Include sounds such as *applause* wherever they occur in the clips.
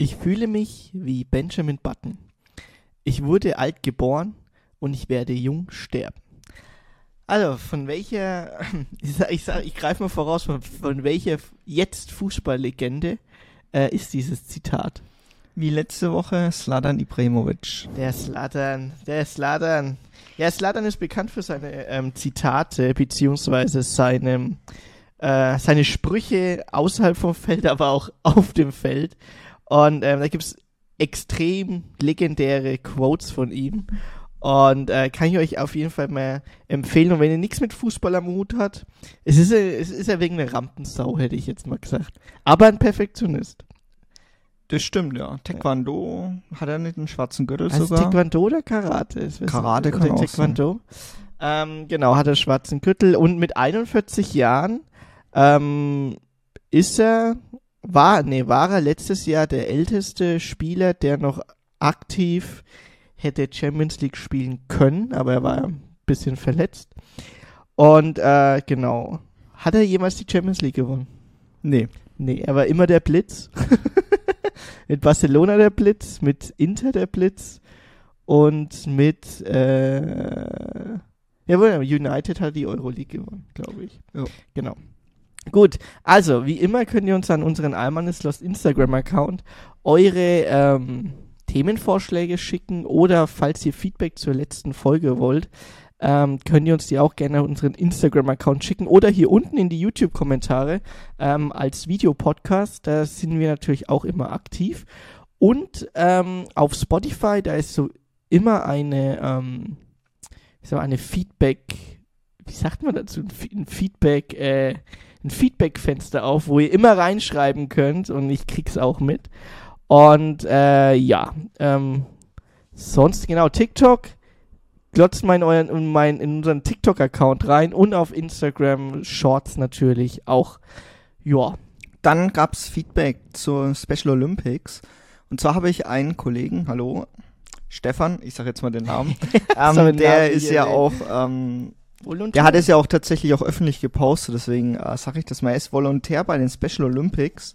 Ich fühle mich wie Benjamin Button. Ich wurde alt geboren und ich werde jung sterben. Also, von welcher, *laughs* ich, sag, ich, sag, ich greife mal voraus, von, von welcher jetzt Fußballlegende äh, ist dieses Zitat? Wie letzte Woche Sladan Ibrahimovic. Der Sladan, der Sladan. Ja, Sladan ist bekannt für seine ähm, Zitate, beziehungsweise seine, äh, seine Sprüche außerhalb vom Feld, aber auch auf dem Feld. Und ähm, da gibt's extrem legendäre Quotes von ihm. Und äh, kann ich euch auf jeden Fall mal empfehlen. Und wenn ihr nichts mit Fußball am Hut hat, es ist, es ist ja wegen einer Rampensau, hätte ich jetzt mal gesagt. Aber ein Perfektionist. Das stimmt, ja. Taekwondo hat er nicht einen schwarzen Gürtel also sogar? Taekwondo oder Karate? Karate kann oder auch Taekwondo. Ähm, genau, hat er schwarzen Gürtel. Und mit 41 Jahren ähm, ist er, war, nee, war er letztes Jahr der älteste Spieler, der noch aktiv hätte Champions League spielen können, aber er war ein bisschen verletzt. Und äh, genau. Hat er jemals die Champions League gewonnen? Nee. Nee, er war immer der Blitz. *laughs* mit Barcelona der Blitz, mit Inter der Blitz und mit äh, jawohl, United hat die Euroleague gewonnen, glaube ich. Ja. Genau. Gut, also wie immer könnt ihr uns an unseren Almanis Lost Instagram-Account eure ähm, Themenvorschläge schicken oder falls ihr Feedback zur letzten Folge wollt, ähm, könnt ihr uns die auch gerne an unseren Instagram-Account schicken oder hier unten in die YouTube-Kommentare ähm, als Videopodcast. Da sind wir natürlich auch immer aktiv. Und ähm, auf Spotify, da ist so immer eine, ähm, mal, eine Feedback, wie sagt man dazu, ein Feedback, äh, ein Feedback-Fenster auf, wo ihr immer reinschreiben könnt und ich krieg's auch mit. Und äh, ja, ähm, sonst genau TikTok, glotzt mal in, euren, in, mein, in unseren TikTok-Account rein und auf Instagram Shorts natürlich auch. Ja, Dann gab's Feedback zur Special Olympics. Und zwar habe ich einen Kollegen, hallo, Stefan, ich sage jetzt mal den Namen, *laughs* ähm, der ist ja auch, ähm, Volontär. der hat es ja auch tatsächlich auch öffentlich gepostet, deswegen äh, sage ich das mal, er ist Volontär bei den Special Olympics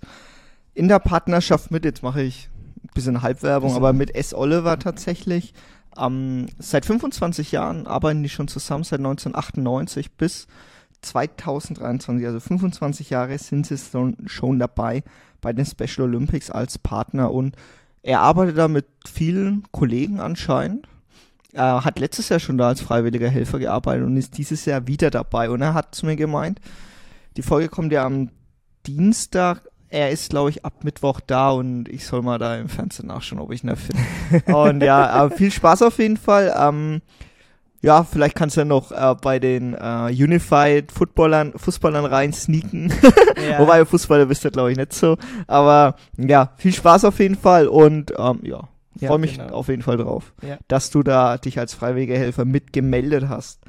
in der Partnerschaft mit, jetzt mache ich ein bisschen Halbwerbung, Bisschen. aber mit S. Oliver tatsächlich. Ähm, seit 25 Jahren arbeiten die schon zusammen, seit 1998 bis 2023, also 25 Jahre sind sie schon, schon dabei bei den Special Olympics als Partner und er arbeitet da mit vielen Kollegen anscheinend. Er hat letztes Jahr schon da als freiwilliger Helfer gearbeitet und ist dieses Jahr wieder dabei. Und er hat zu mir gemeint, die Folge kommt ja am Dienstag. Er ist, glaube ich, ab Mittwoch da und ich soll mal da im Fernsehen nachschauen, ob ich ihn finde. *laughs* und ja, aber viel Spaß auf jeden Fall. Ähm, ja, vielleicht kannst du ja noch äh, bei den äh, Unified Footballern, Fußballern rein sneaken. *laughs* Ja. Wobei Fußballer bist du, glaube ich, nicht so. Aber ja, viel Spaß auf jeden Fall und ähm, ja, Ja, freue mich genau. auf jeden Fall drauf, Ja. dass du da dich als freiwilliger Helfer mitgemeldet hast.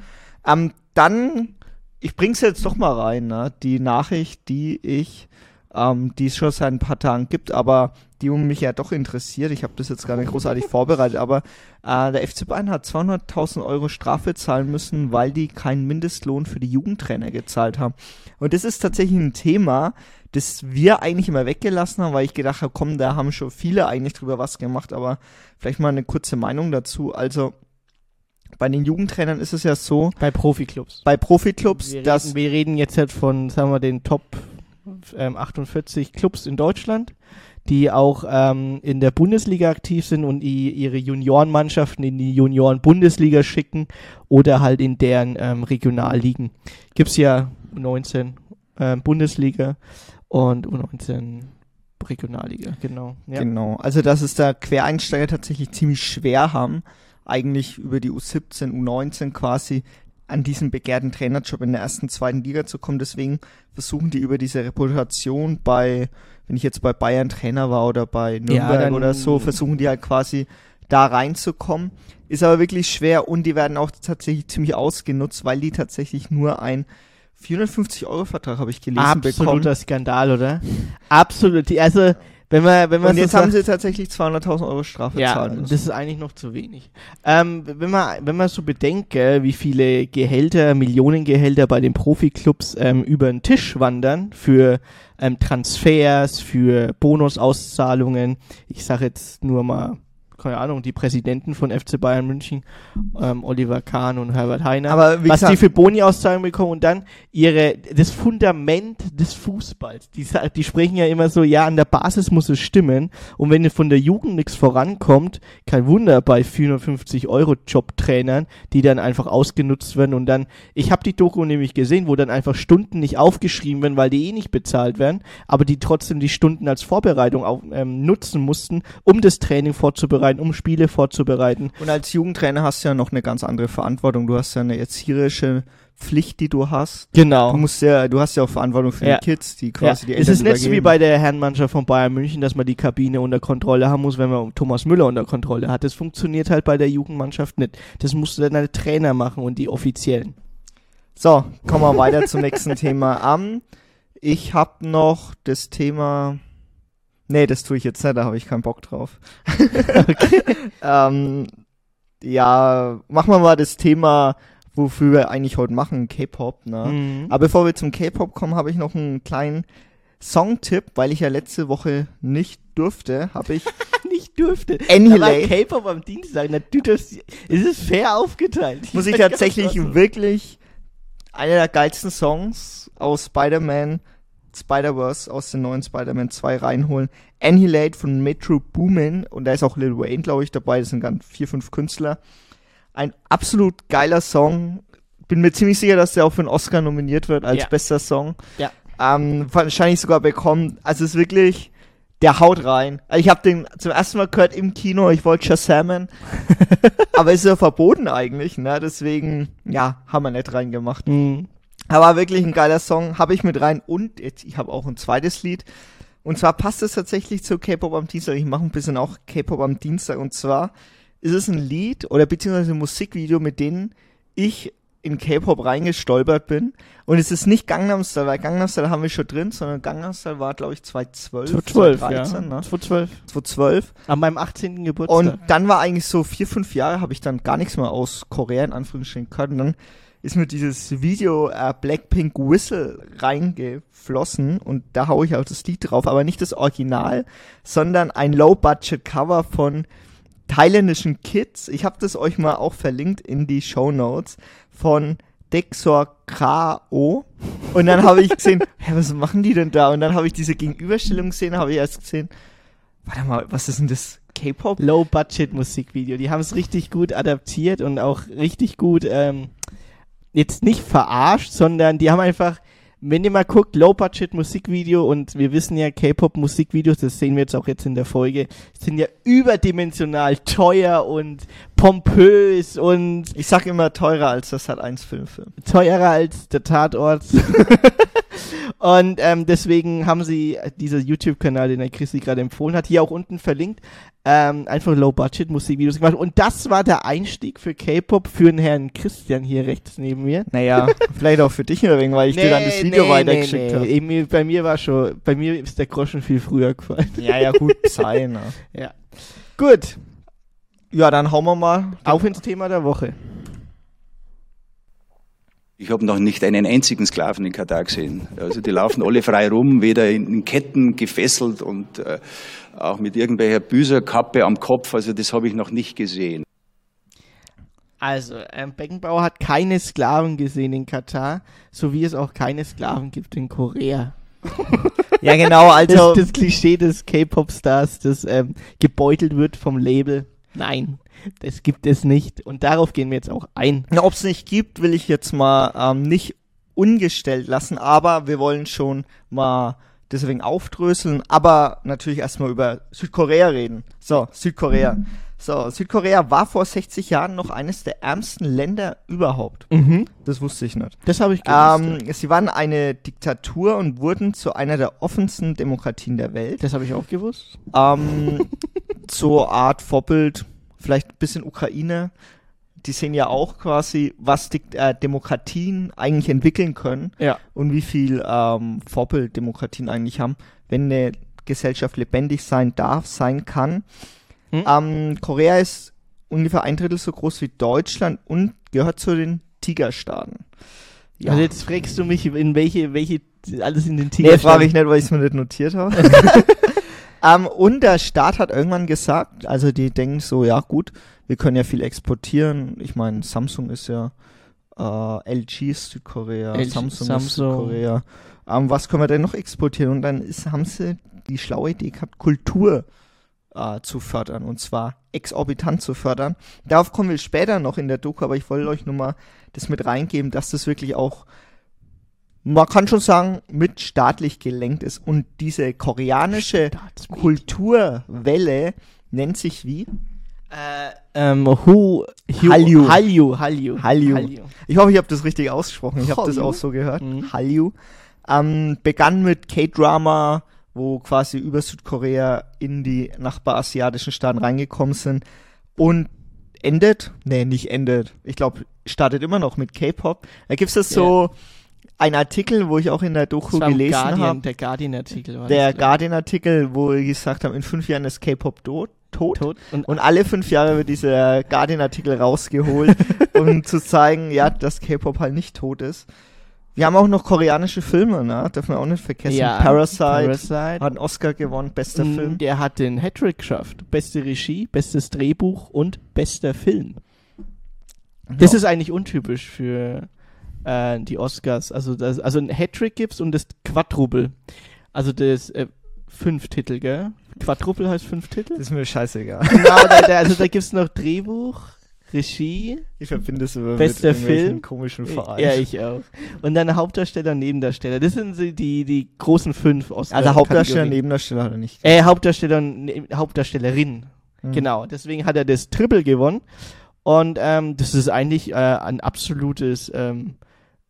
Ähm, dann, ich bring's jetzt doch mal rein, ne? die Nachricht, die ich, ähm, die es schon seit ein paar Tagen gibt, aber die mich ja doch interessiert. Ich habe das jetzt gar nicht großartig vorbereitet, aber äh, der FC Bayern hat 200.000 Euro Strafe zahlen müssen, weil die keinen Mindestlohn für die Jugendtrainer gezahlt haben. Und das ist tatsächlich ein Thema, das wir eigentlich immer weggelassen haben, weil ich gedacht habe, komm, da haben schon viele eigentlich drüber was gemacht, aber vielleicht mal eine kurze Meinung dazu. Also bei den Jugendtrainern ist es ja so, Bei Profiklubs. bei Profiklubs, Wir dass reden, wir reden jetzt halt von, sagen wir, den Top ähm, 48 Clubs in Deutschland, die auch ähm, in der Bundesliga aktiv sind und die ihre Juniorenmannschaften in die Junioren-Bundesliga schicken oder halt in deren ähm, Regionalligen. Gibt's ja 19 ähm, Bundesliga und 19 Regionalliga, genau. Ja. Genau. Also, dass es da Quereinsteiger tatsächlich ziemlich schwer haben, eigentlich über die U17, U19 quasi an diesen begehrten Trainerjob in der ersten, zweiten Liga zu kommen. Deswegen versuchen die über diese Reputation bei, wenn ich jetzt bei Bayern Trainer war oder bei Nürnberg dann- oder so, versuchen die halt quasi da reinzukommen. Ist aber wirklich schwer und die werden auch tatsächlich ziemlich ausgenutzt, weil die tatsächlich nur ein 450 Euro Vertrag habe ich gelesen bekommen. Absoluter Skandal, oder? Absolut. Also, wenn man, wenn man Und so jetzt sagt- haben sie tatsächlich 200.000 Euro Strafe ja, zahlen müssen. das ist eigentlich noch zu wenig. Ähm, wenn man, wenn man so bedenkt, gell, wie viele Gehälter, Millionengehälter bei den Profiklubs ähm, über den Tisch wandern für ähm, Transfers, für Bonusauszahlungen. Ich sage jetzt nur mal, keine Ahnung, die Präsidenten von FC Bayern München, ähm, Oliver Kahn und Herbert Heiner. Aber wie was die gesagt, für Boni-Auszahlungen bekommen und dann ihre, das Fundament des Fußballs. Die, die sprechen ja immer so, ja, an der Basis muss es stimmen und wenn von der Jugend nichts vorankommt, kein Wunder bei 450 Euro Jobtrainern, die dann einfach ausgenutzt werden und dann, ich habe die Doku nämlich gesehen, wo dann einfach Stunden nicht aufgeschrieben werden, weil die eh nicht bezahlt werden, aber die trotzdem die Stunden als Vorbereitung auf, ähm, nutzen mussten, um das Training vorzubereiten, um Spiele vorzubereiten. und als Jugendtrainer hast du ja noch eine ganz andere Verantwortung. Du hast ja eine erzieherische Pflicht, die du hast. Genau. Du musst ja, du hast ja auch Verantwortung für Ja. die Kids, die quasi die es Eltern ist nicht so wie bei der Herrenmannschaft von Bayern München, dass man die Kabine unter Kontrolle haben muss, wenn man Thomas Müller unter Kontrolle hat. Das funktioniert halt bei der Jugendmannschaft nicht. Das musst du dann der Trainer machen und die Offiziellen. So, kommen wir weiter zum nächsten *laughs* Thema. Um, ich habe noch das Thema. Nee, das tue ich jetzt nicht, da habe ich keinen Bock drauf. *laughs* *laughs* ähm, ja, machen wir mal das Thema, wofür wir eigentlich heute machen, K-Pop. Ne? Mhm. Aber bevor wir zum K-Pop kommen, habe ich noch einen kleinen Songtipp, weil ich ja letzte Woche nicht durfte, habe ich *laughs* nicht durfte. War K-Pop am Dienstag. Na, du darfst, es ist fair aufgeteilt. muss ich gar nicht, tatsächlich wirklich einer der geilsten Songs aus Spider-Man Spider-Verse aus den neuen Spider-Man 2 reinholen. Annihilate von Metro Boomin und da ist auch Lil Wayne, glaube ich, dabei. Das sind ganz vier, fünf Künstler. Ein absolut geiler Song. Bin mir ziemlich sicher, dass der auch für einen Oscar nominiert wird als Ja. bester Song. Ja. Ähm, wahrscheinlich sogar bekommen. Also es ist wirklich, der haut rein. Also ich habe den zum ersten Mal gehört im Kino. Ich wollte Shazamen. *laughs* aber ist ja verboten eigentlich, ne? Deswegen, ja, haben wir nicht reingemacht. Mhm. Aber wirklich ein geiler Song, habe ich mit rein und jetzt, ich habe auch ein zweites Lied. Und zwar passt es tatsächlich zu K-Pop am Dienstag. Ich mache ein bisschen auch K-Pop am Dienstag. Und zwar ist es ein Lied oder beziehungsweise ein Musikvideo, mit dem ich in K-Pop reingestolpert bin. Und es ist nicht Gangnam Style, weil Gangnam Style haben wir schon drin, sondern Gangnam Style war, glaube ich, 2012, 2012, 2013, ja. ne? 2012. 2012. An meinem 18. Geburtstag. Und dann war eigentlich so vier, fünf Jahre, habe ich dann gar nichts mehr aus Korea in Anführungsstrichen gehört. Und dann ist mir dieses Video äh, Blackpink Whistle reingeflossen und da haue ich auch das Lied drauf, aber nicht das Original, sondern ein Low-Budget-Cover von thailändischen Kids. Ich habe das euch mal auch verlinkt in die Show Notes von Dexor K.O. Und dann habe ich gesehen, *laughs* hä, was machen die denn da? Und dann habe ich diese Gegenüberstellung gesehen, habe ich erst gesehen, warte mal, was ist denn das? K-Pop? Low-Budget-Musikvideo. Die haben es richtig gut adaptiert und auch richtig gut ähm, jetzt nicht verarscht, sondern die haben einfach, wenn ihr mal guckt, Low-Budget-Musikvideo und wir wissen ja, K-Pop-Musikvideos, das sehen wir jetzt auch jetzt in der Folge, sind ja überdimensional teuer und pompös und Ich sag immer teurer als das hat 1 Filmfilm. teurer als der Tatort. *laughs* und ähm, deswegen haben sie dieser YouTube-Kanal, den der Christi gerade empfohlen hat, hier auch unten verlinkt, ähm, einfach Low-Budget-Musikvideos gemacht. Und das war der Einstieg für K-Pop für den Herrn Christian hier rechts neben mir. Naja, *laughs* vielleicht auch für dich oder wegen, weil ich dir dann das Video weitergeschickt nee. habe. Eben, Bei mir war schon, bei mir ist der Groschen viel früher gefallen. Ja, ja, gut, sei, ne? *laughs* Gut, Ja, dann hauen wir mal. auf ins Thema der Woche. Ich habe noch nicht einen einzigen Sklaven in Katar gesehen. Also die laufen alle frei rum, weder in Ketten gefesselt und äh, auch mit irgendwelcher Büserkappe am Kopf. Also das habe ich noch nicht gesehen. Also, ähm, Beckenbauer hat keine Sklaven gesehen in Katar, so wie es auch keine Sklaven gibt in Korea. Ja, genau, also. das, das Klischee des K-Pop-Stars, das ähm, gebeutelt wird vom Label. Nein, das gibt es nicht. Und darauf gehen wir jetzt auch ein. Ob es nicht gibt, will ich jetzt mal ähm, nicht ungestellt lassen, aber wir wollen schon mal deswegen aufdröseln, aber natürlich erstmal über Südkorea reden. So, Südkorea. So, Südkorea war vor 60 Jahren noch eines der ärmsten Länder überhaupt. Mhm. Das wusste ich nicht. Das habe ich gewusst. Ähm, sie waren eine Diktatur und wurden zu einer der offensten Demokratien der Welt. das habe ich auch gewusst. Ähm, *laughs* zur Art Vorbild, vielleicht ein bisschen Ukraine. Die sehen ja auch quasi, was Dik äh, Demokratien eigentlich entwickeln können Ja. und wie viel ähm, Vorbild Demokratien eigentlich haben. Wenn eine Gesellschaft lebendig sein darf, sein kann. Hm? Ähm, Korea ist ungefähr ein Drittel so groß wie Deutschland und gehört zu den Tigerstaaten. Ja. Also jetzt fragst du mich, in welche, welche, alles in den nee, Tiger. frage ich nicht, weil ich es mir nicht notiert habe. *laughs* ähm, und der Staat hat irgendwann gesagt, also die denken so, ja gut, wir können ja viel exportieren. Ich meine, Samsung ist ja äh, LG ist Südkorea, LG Samsung, ist Samsung. Südkorea. Ähm, was können wir denn noch exportieren? Und dann ist, haben sie die schlaue Idee gehabt, Kultur äh, zu fördern und zwar exorbitant zu fördern. Darauf kommen wir später noch in der Doku, aber ich wollte euch nur mal das mit reingeben, dass das wirklich auch, man kann schon sagen, mit staatlich gelenkt ist. Und diese koreanische. Kulturwelle nennt sich wie? Äh, ähm, Hu, Hu, Hallyu. Hallyu, Hallyu. Hallyu. Ich hoffe, ich habe das richtig ausgesprochen. Ich habe das auch so gehört. Mhm. Hallyu. Ähm, begann mit K-Drama, wo quasi über Südkorea in die nachbarasiatischen Staaten reingekommen sind und endet, nee, nicht endet. Ich glaube, startet immer noch mit K-Pop. Da gibt's das so ein Artikel, wo ich auch in der Doku gelesen Guardian, habe. der Guardian-Artikel war Der Guardian-Artikel, wo die gesagt haben, in fünf Jahren ist K-Pop tot. ich. tot. tot. Und, Und alle fünf Jahre wird dieser Guardian-Artikel rausgeholt, *laughs* um zu zeigen, ja, dass K-Pop halt nicht tot ist. Wir haben auch noch koreanische Filme, ne? Dürfen wir auch nicht vergessen. ja, Parasite, Parasite. hat einen Oscar gewonnen, bester Mm, Film. Der hat den Hattrick geschafft. Beste Regie, bestes Drehbuch und bester Film. Das Ja. ist eigentlich untypisch für äh, die Oscars. Also, das, also ein Hattrick gibt's und das Quadruple. Also das äh, fünf Titel, gell? Quadruple heißt fünf Titel? Das ist mir scheißegal. genau, da, da, also da *laughs* gibt's noch Drehbuch, Regie, Ich verbinde es immer Bester mit Film. komischen Vereinen. ja, ich auch. Und dann Hauptdarsteller, Nebendarsteller. Das sind so die, die großen fünf Oscar. also Hauptdarsteller, Kategorien. Nebendarsteller hat er nicht. Äh, Hauptdarsteller und Ne- Hauptdarstellerin. Mhm. Genau, deswegen hat er das Triple gewonnen. Und ähm, das ist eigentlich äh, ein absolutes ähm,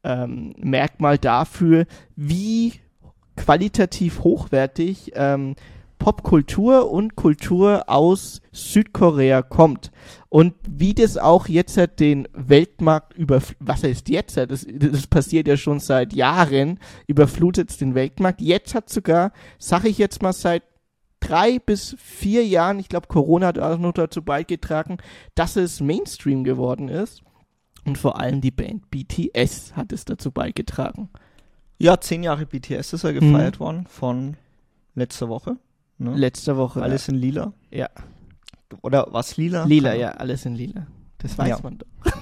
ähm, Merkmal dafür, wie qualitativ hochwertig ähm, Popkultur und Kultur aus Südkorea kommt. Und wie das auch jetzt halt den Weltmarkt über, was heißt jetzt? halt? Das, das passiert ja schon seit Jahren, überflutet den Weltmarkt. Jetzt hat sogar, sag ich jetzt mal, seit drei bis vier Jahren, ich glaube, Corona hat auch noch dazu beigetragen, dass es Mainstream geworden ist. Und vor allem die Band BTS hat es dazu beigetragen. Ja, zehn Jahre BTS ist ja Mhm. gefeiert worden von letzter Woche. Ne? Letzte Woche. Alles in lila. ja. Oder was lila? Lila, ja, alles in lila. Das weiß Ja. man doch. *laughs*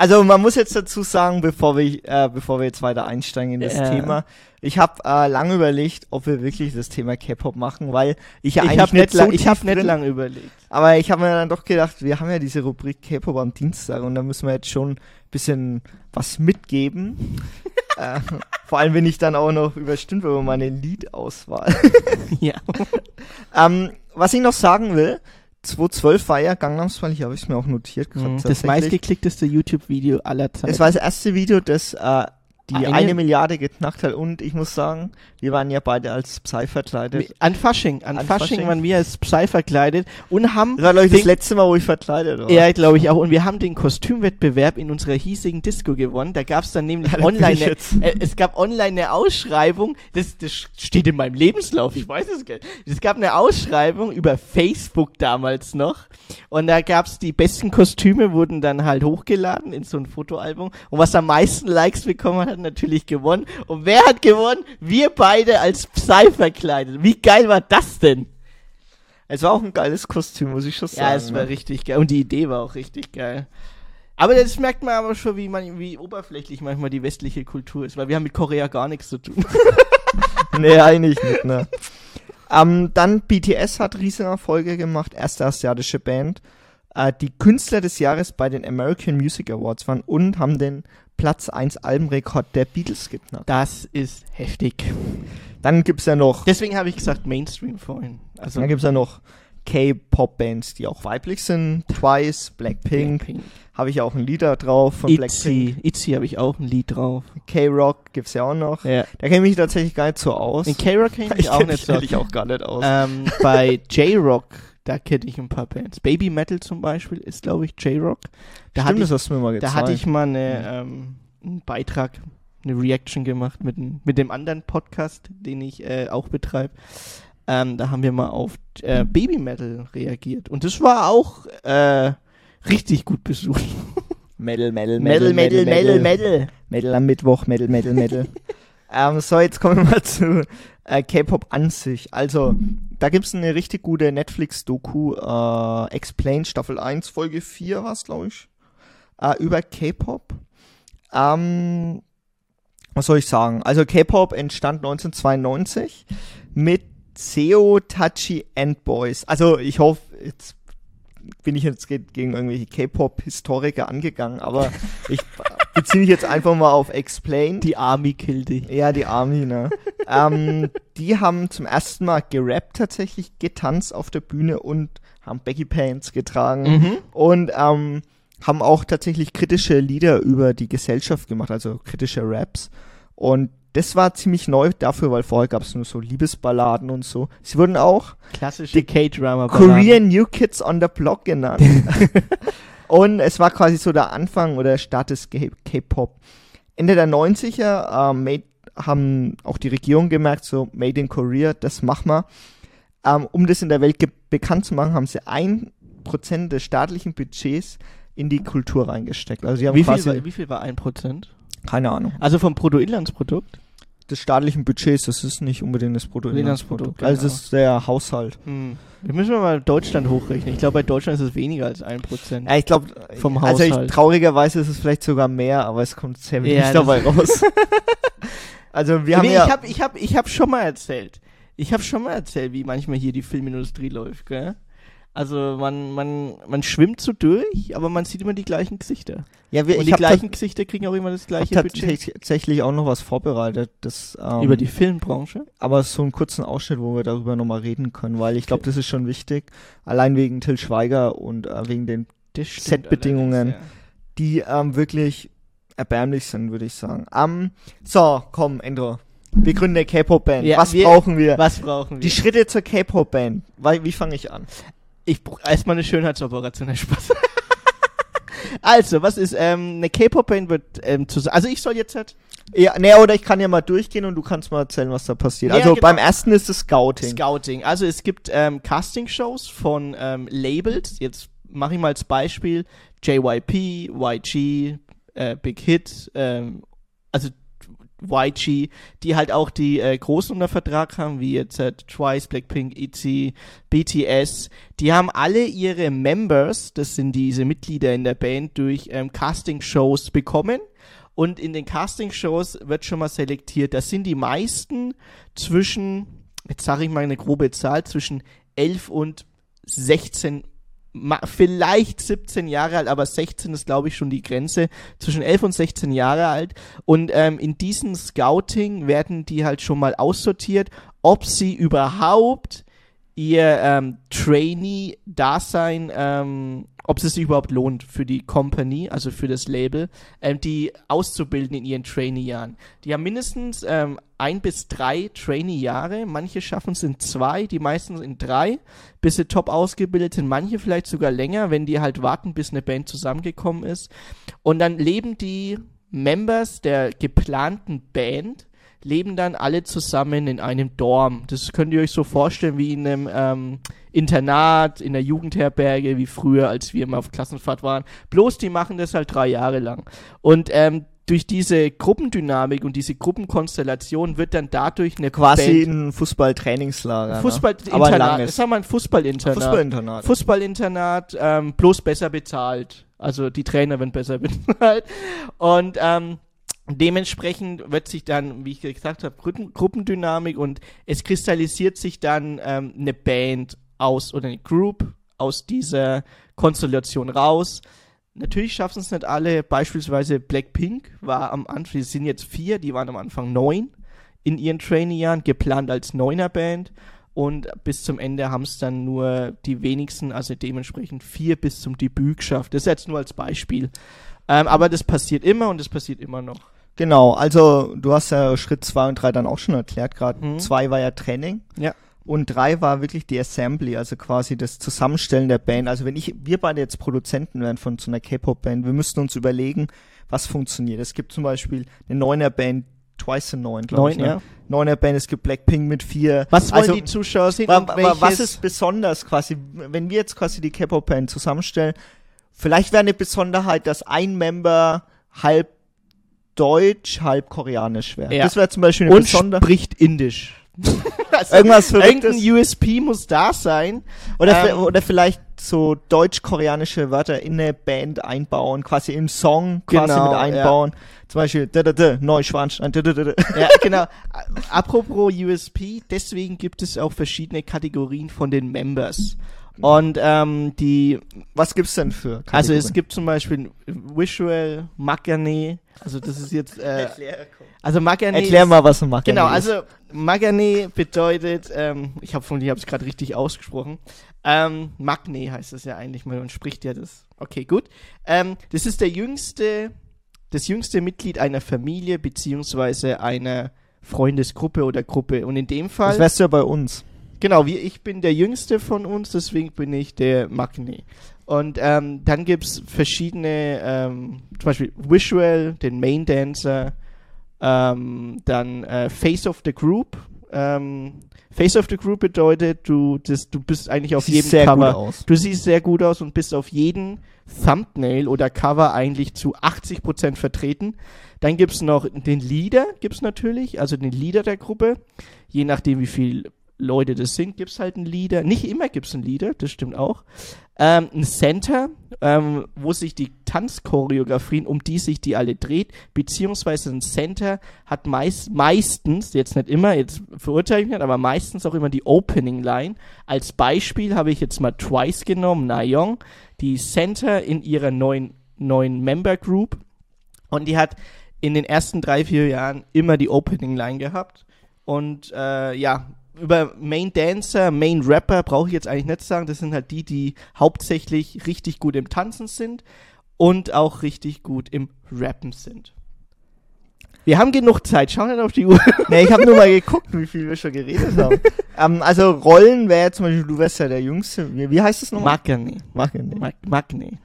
Also man muss jetzt dazu sagen, bevor wir, äh, bevor wir jetzt weiter einsteigen in das Ja. Thema, ich habe äh, lange überlegt, ob wir wirklich das Thema K-Pop machen, weil ich ja ich eigentlich habe nicht, so lang, ich tief hab nicht drin- lang überlegt. Aber ich habe mir dann doch gedacht, wir haben ja diese Rubrik K-Pop am Dienstag und da müssen wir jetzt schon ein bisschen was mitgeben. *laughs* äh, vor allem, wenn ich dann auch noch überstimmt über meine Liedauswahl. *laughs* ja. ähm, was ich noch sagen will, 2012 war ja Gangnam Style, hier habe ich es mir auch notiert gehabt. Mhm. Das meistgeklickteste YouTube-Video aller Zeiten. Es war das erste Video, das äh, die Eine- eine, Milliarde geknackt hat und ich muss sagen, wir waren ja beide als Psy verkleidet. An Fasching, an, An Fasching, Fasching. waren wir als Psy verkleidet und haben Das war, glaube ich, das letzte Mal, wo ich verkleidet war. Ja, glaube ich auch. Und wir haben den Kostümwettbewerb in unserer hiesigen Disco gewonnen. Da gab es dann nämlich Ja, online, eine, äh, es gab online eine Ausschreibung. Das, das steht in meinem Lebenslauf. Ich weiß es gar nicht. Es gab eine Ausschreibung über Facebook damals noch. Und da gab es die besten Kostüme, wurden dann halt hochgeladen in so ein Fotoalbum. Und was am meisten Likes bekommen hat, hat natürlich gewonnen. Und wer hat gewonnen? Wir beide als Psy verkleidet. Wie geil war das denn? Es war auch ein geiles Kostüm, muss ich schon sagen. Ja, es war ne? richtig geil. Und die Idee war auch richtig geil. Aber das merkt man aber schon, wie, man, wie oberflächlich manchmal die westliche Kultur ist, weil wir haben mit Korea gar nichts zu tun. *laughs* nee, eigentlich nicht, ne. ähm, dann BTS hat riesige Erfolge gemacht, erste asiatische Band. Äh, die Künstler des Jahres bei den American Music Awards waren und haben den Platz 1 Albenrekord der Beatles geknackt. Das ist heftig. Dann gibt's ja noch, Deswegen habe ich gesagt Mainstream vorhin. Also dann gibt's ja noch K-Pop-Bands, die auch weiblich sind. Twice, Blackpink, Blackpink. habe ich auch ein Lied da drauf von Blackpink. Itzy. Itzy habe ich auch ein Lied drauf. K-Rock gibt's ja auch noch. Ja. Da kenne ich mich tatsächlich gar nicht so aus. In K-Rock kenne ich *laughs* mich auch nicht so. ehrlich auch gar nicht aus. Ähm, bei *laughs* J-Rock, da kenne ich ein paar Bands. Baby Metal zum Beispiel ist, glaube ich, J-Rock. Da, Stimmt, hatte das ich, hast du mir mal da gezeigt. hatte ich mal eine, ähm, einen Beitrag eine Reaction gemacht mit, dem- mit dem anderen Podcast, den ich äh, auch betreibe. Ähm, da haben wir mal auf äh, Baby Metal reagiert. Und das war auch äh, richtig gut besucht. *laughs* Metal, Metal, Metal, Metal, Metal, Metal. Metal am Mittwoch, Metal, Metal, Metal. *laughs* ähm, so, jetzt kommen wir mal zu äh, K-Pop an sich. Also, da gibt's eine richtig gute Netflix-Doku, äh, Explain Staffel 1, Folge 4 war's, glaube ich, äh, über K-Pop. Ähm, was soll ich sagen? Also, K-Pop entstand 1992 mit Seo Tachi and Boys. Also, ich hoffe, jetzt bin ich jetzt ge- gegen irgendwelche K-Pop-Historiker angegangen, aber ich *laughs* beziehe mich jetzt einfach mal auf Explain. Die Army killt dich. Ja, die Army, ne? ähm, die haben zum ersten Mal gerappt tatsächlich, getanzt auf der Bühne und haben Baggy Pants getragen Mhm. und ähm, haben auch tatsächlich kritische Lieder über die Gesellschaft gemacht, also kritische Raps. Und das war ziemlich neu dafür, weil vorher gab es nur so Liebesballaden und so. Sie wurden auch Klassische K-Drama. Korean New Kids on the Block genannt. *laughs* und es war quasi so der Anfang oder der Start des K-Pop. Ende der 90er ähm, made, haben auch die Regierung gemerkt, so Made in Korea, das machen wir. Ähm, um das in der Welt bekannt zu machen, haben sie ein Prozent des staatlichen Budgets in die Kultur reingesteckt. Also sie haben Wie viel, quasi, war, wie viel war ein Prozent? keine Ahnung, Also vom Bruttoinlandsprodukt? Des staatlichen Budgets, das ist nicht unbedingt das Bruttoinlandsprodukt. Also genau. ist der Haushalt. Hm. Wir müssen mal Deutschland hochrechnen. Ich glaube, bei Deutschland ist es weniger als ein Prozent. Ja, ich glaube, Vom also ich, Haushalt. traurigerweise ist es vielleicht sogar mehr, aber es kommt sehr wenig Ja, dabei *laughs* raus. also wir haben nee, ja, ich habe ich hab, ich hab schon mal erzählt. Ich habe schon mal erzählt, wie manchmal hier die Filmindustrie läuft, gell? Also man, man, man schwimmt so durch, aber man sieht immer die gleichen Gesichter. ja wir, Und die gleichen Gesichter kriegen auch immer das gleiche Budget. tatsächlich auch noch was vorbereitet, das ähm, Über die Filmbranche? aber so einen kurzen Ausschnitt, wo wir darüber nochmal reden können, weil ich glaube, das ist schon wichtig, allein wegen Till Schweiger und äh, wegen den, Setbedingungen. allerdings, die ähm, wirklich erbärmlich sind, würde ich sagen. Ähm, so, komm, Endro, wir gründen eine K-Pop-Band. Ja, was wir- brauchen wir? Ja. Was brauchen wir? Die Schritte zur K-Pop-Band. Wie fange ich an? Ich brauche erstmal eine Schönheitsoperation, der Spaß. *laughs* also, was ist, ähm, eine K-Pop-Band wird, ähm, zu, also ich soll jetzt halt Ja, nee, oder ich kann ja mal durchgehen und du kannst mal erzählen, was da passiert. Ja, also genau. beim ersten ist es Scouting. Scouting. Also es gibt ähm, Casting-Shows von ähm, Labels. Jetzt mache ich mal als Beispiel JYP, YG, äh, Big Hit, ähm, also YG, die halt auch die äh, Großen unter Vertrag haben, wie jetzt äh, Twice, Blackpink, ITZY, BTS. Die haben alle ihre Members, das sind diese Mitglieder in der Band, durch ähm, Casting-Shows bekommen. Und in den Casting-Shows wird schon mal selektiert. Das sind die meisten zwischen, jetzt sage ich mal eine grobe Zahl, zwischen 11 und 16, ma- vielleicht 17 Jahre alt, aber 16 ist, glaube ich, schon die Grenze. Zwischen 11 und 16 Jahre alt. Und ähm, in diesem Scouting werden die halt schon mal aussortiert, ob sie überhaupt ihr ähm, Trainee-Dasein, ähm, ob es sich überhaupt lohnt für die Company, also für das Label, ähm, die auszubilden in ihren Trainee-Jahren. Die haben mindestens ähm, ein bis drei Trainee-Jahre, manche schaffen es in zwei, die meisten in drei, bis sie top ausgebildet sind, manche vielleicht sogar länger, wenn die halt warten, bis eine Band zusammengekommen ist. Und dann leben die Members der geplanten Band leben dann alle zusammen in einem Dorm. Das könnt ihr euch so vorstellen wie in einem ähm, Internat, in der Jugendherberge, wie früher, als wir immer auf Klassenfahrt waren. Bloß die machen das halt drei Jahre lang. Und ähm, durch diese Gruppendynamik und diese Gruppenkonstellation wird dann dadurch eine Quasi Band, ein Fußballtrainingslager. Ne? Fußballinternat, langes. das haben wir ein Fußballinternat. Fußballinternat. Fußballinternat, ähm, bloß besser bezahlt. Also die Trainer werden besser *laughs* bezahlt. Und ähm, dementsprechend wird sich dann, wie ich gesagt habe, Gruppen, Gruppendynamik und es kristallisiert sich dann ähm, eine Band aus oder eine Group aus dieser Konstellation raus. Natürlich schaffen es nicht alle. Beispielsweise Blackpink war am Anfang, die sind jetzt vier, die waren am Anfang neun in ihren Trainee-Jahren, geplant als Neuner-Band. Und bis zum Ende haben es dann nur die wenigsten, also dementsprechend vier bis zum Debüt geschafft. Das ist jetzt nur als Beispiel. Ähm, aber das passiert immer und das passiert immer noch. Genau, also du hast ja Schritt zwei und drei dann auch schon erklärt gerade. Mhm. Zwei war ja Training. Ja. Und drei war wirklich die Assembly, also quasi das Zusammenstellen der Band. Also wenn ich, wir beide jetzt Produzenten wären von so einer K-Pop-Band, wir müssten uns überlegen, was funktioniert. Es gibt zum Beispiel eine Neuner-Band, Twice in Neun, glaube ich. Ne? ja. Neuner-Band, es gibt Blackpink mit vier. Was wollen also, die Zuschauer sehen? wa, wa, was ist besonders quasi, wenn wir jetzt quasi die K-Pop-Band zusammenstellen, vielleicht wäre eine Besonderheit, dass ein Member halb deutsch, halb koreanisch wäre. Ja. Das wäre zum Beispiel eine und Besonderheit. spricht Indisch. *laughs* also, Irgendwas Verrücktes. Irgendein USP muss da sein. Oder, Ähm, oder vielleicht so deutsch-koreanische Wörter in eine Band einbauen, quasi im Song quasi Genau, mit einbauen. Zum Beispiel, da, da, da, Neuschwanstein, da, da, da. Ja, genau. Apropos USP, deswegen gibt es auch verschiedene Kategorien von den Members. Und ähm, die, Was gibt's denn für also es Kategorien? gibt zum Beispiel Visual, Magane, also das ist jetzt, äh, also Magane Erklär mal, was ein Magane Genau, ist. also Magane bedeutet, ähm, ich habe von dir habe es gerade richtig ausgesprochen. Ähm, Magne heißt das ja eigentlich, man spricht ja das. Okay, gut. Ähm, das ist der jüngste, das jüngste Mitglied einer Familie beziehungsweise einer Freundesgruppe oder Gruppe. Und in dem Fall, Das wärst du ja bei uns. Genau, wie ich bin der jüngste von uns, deswegen bin ich der Magne. Und ähm, dann gibt's verschiedene, ähm, zum Beispiel Visual, den Main Dancer, ähm, dann äh, Face of the Group. Ähm, Face of the Group bedeutet, du, das, du bist eigentlich auf Sieht jedem Cover. gut aus. Du siehst sehr gut aus und bist auf jedem Thumbnail oder Cover eigentlich zu 80% vertreten. Dann gibt's noch den Leader, gibt's natürlich, also den Leader der Gruppe. Je nachdem, wie viele Leute das sind, gibt's halt einen Leader. Nicht immer gibt's einen Leader, das stimmt auch. Ähm, ein Center, ähm, wo sich die Tanzchoreografien, um die sich die alle dreht, beziehungsweise ein Center hat meist, meistens, jetzt nicht immer, jetzt verurteile ich nicht, aber meistens auch immer die Opening Line. Als Beispiel habe ich jetzt mal Twice genommen, Nayeon, die Center in ihrer neuen, neuen Member Group. Und die hat in den ersten drei, vier Jahren immer die Opening Line gehabt. Und äh, ja, über Main Dancer, Main Rapper brauche ich jetzt eigentlich nicht sagen. Das sind halt die, die hauptsächlich richtig gut im Tanzen sind und auch richtig gut im Rappen sind. Wir haben genug Zeit. Schau nicht auf die Uhr. *laughs* nee, ich habe nur mal geguckt, wie viel wir schon geredet haben. *laughs* ähm, also Rollen wäre zum Beispiel, du wärst ja der Jüngste. Wie, wie heißt das nochmal? Magane. Magane. Mag Magne.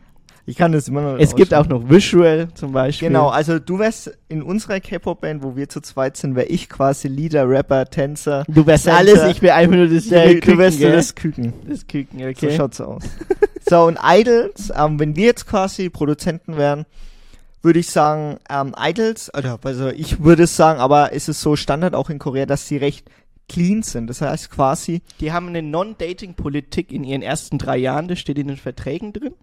Ich kann das immer noch Es gibt auch noch Visual zum Beispiel. Genau, also du wärst in unserer K-Pop-Band, wo wir zu zweit sind, wäre ich quasi Leader, Rapper, Tänzer. Du wärst Center. alles, ich wäre einfach nur das Der, junge du wärst Küken, gell? das Küken. das Küken, So okay. schaut's aus. *laughs* so, und Idols, ähm, wenn wir jetzt quasi Produzenten wären, würde ich sagen, ähm, Idols, oder, also ich würde es sagen, aber es ist so Standard auch in Korea, dass sie recht clean sind. Das heißt quasi, Die haben eine Non-Dating-Politik in ihren ersten drei Jahren, das steht in den Verträgen drin.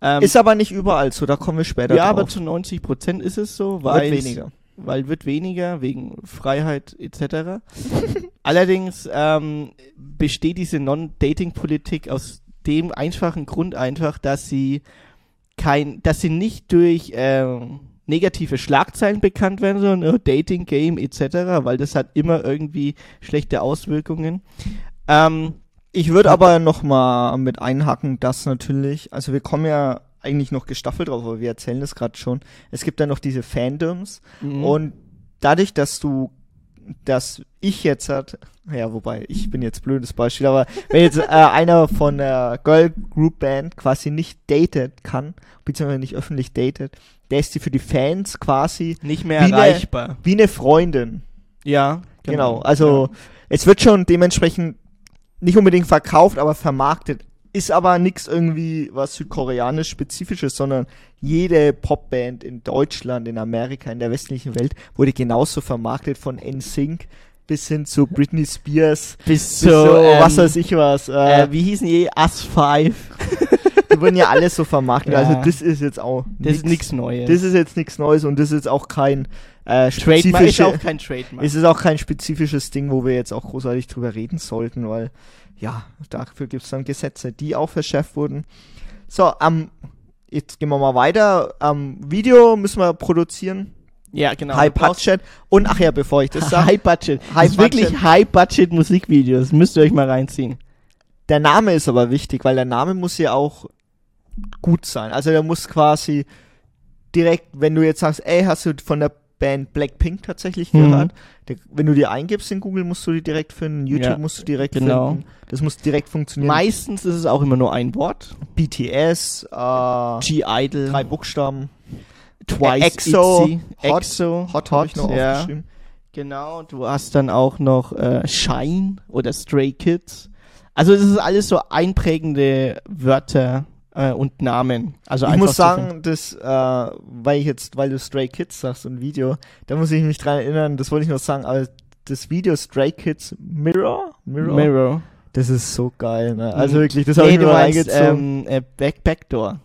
Ähm, ist aber nicht überall so, da kommen wir später ja, aber drauf. zu 90 Prozent ist es so, Wird weil weniger. weil wird weniger wegen Freiheit etc. *laughs* Allerdings ähm, besteht diese Non-Dating-Politik aus dem einfachen Grund einfach, dass sie kein, dass sie nicht durch ähm, negative Schlagzeilen bekannt werden, sondern oh, Dating Game etc., weil das hat immer irgendwie schlechte Auswirkungen. Ähm, Ich würde aber noch mal mit einhaken, dass natürlich, also wir kommen ja eigentlich noch gestaffelt drauf, aber wir erzählen das gerade schon. Es gibt ja noch diese Fandoms Mhm. und dadurch, dass du, dass ich jetzt hat, ja, wobei ich bin jetzt blödes Beispiel, aber wenn jetzt äh, *laughs* einer von der Girl Group Band quasi nicht datet kann, beziehungsweise nicht öffentlich datet, der ist die für die Fans quasi nicht mehr wie eine- erreichbar. wie eine Freundin. Ja, Genau, also es wird schon dementsprechend nicht unbedingt verkauft, aber vermarktet. Ist aber nichts irgendwie was südkoreanisch spezifisches, sondern jede Popband in Deutschland, in Amerika, in der westlichen Welt wurde genauso vermarktet von NSYNC bis hin zu Britney Spears, bis bis so, so, ähm, was weiß ich was. Äh, äh, wie hießen die? Us 5. *laughs* die wurden ja alles so vermarktet. Ja. Also das ist jetzt auch Das ist nichts Neues. Das ist jetzt nichts Neues und das ist auch kein äh, Trademark ist auch kein Trademark. Es ist auch kein spezifisches Ding, wo wir jetzt auch großartig drüber reden sollten, weil ja, dafür gibt es dann Gesetze, die auch verschärft wurden. So, ähm, jetzt gehen wir mal weiter. Ähm, Video müssen wir produzieren. ja, genau. High Budget. Und ach ja, bevor ich das *laughs* sage, High Budget. High das ist wirklich Budget. High Budget Musikvideos. Müsst ihr euch mal reinziehen. der Name ist aber wichtig, weil der Name muss ja auch gut sein. Also der muss quasi direkt, wenn du jetzt sagst, ey, hast du von der Band Blackpink tatsächlich Mhm. gehört. Der, wenn du die eingibst in Google, musst du die direkt finden. YouTube Ja, musst du direkt genau. finden. Das muss direkt funktionieren. Meistens ist es auch immer nur ein Wort. BTS, äh, G-Idol, drei Buchstaben. Twice, EXO, ITZY, Hot, EXO, Hot, habe ich noch ja. aufgeschrieben. Genau, du hast dann auch noch äh, Shine oder Stray Kids. Also das ist alles so einprägende Wörter äh, und Namen. Also ich muss sagen, das, äh, weil ich jetzt, weil du Stray Kids sagst, ein Video, da muss ich mich dran erinnern, das wollte ich noch sagen, aber das Video Stray Kids Mirror, Mirror, Mirror. das ist so geil, ne? Also Mhm. wirklich, das habe Nee, ich mir reingezogen. ähm, äh, Back, Backdoor.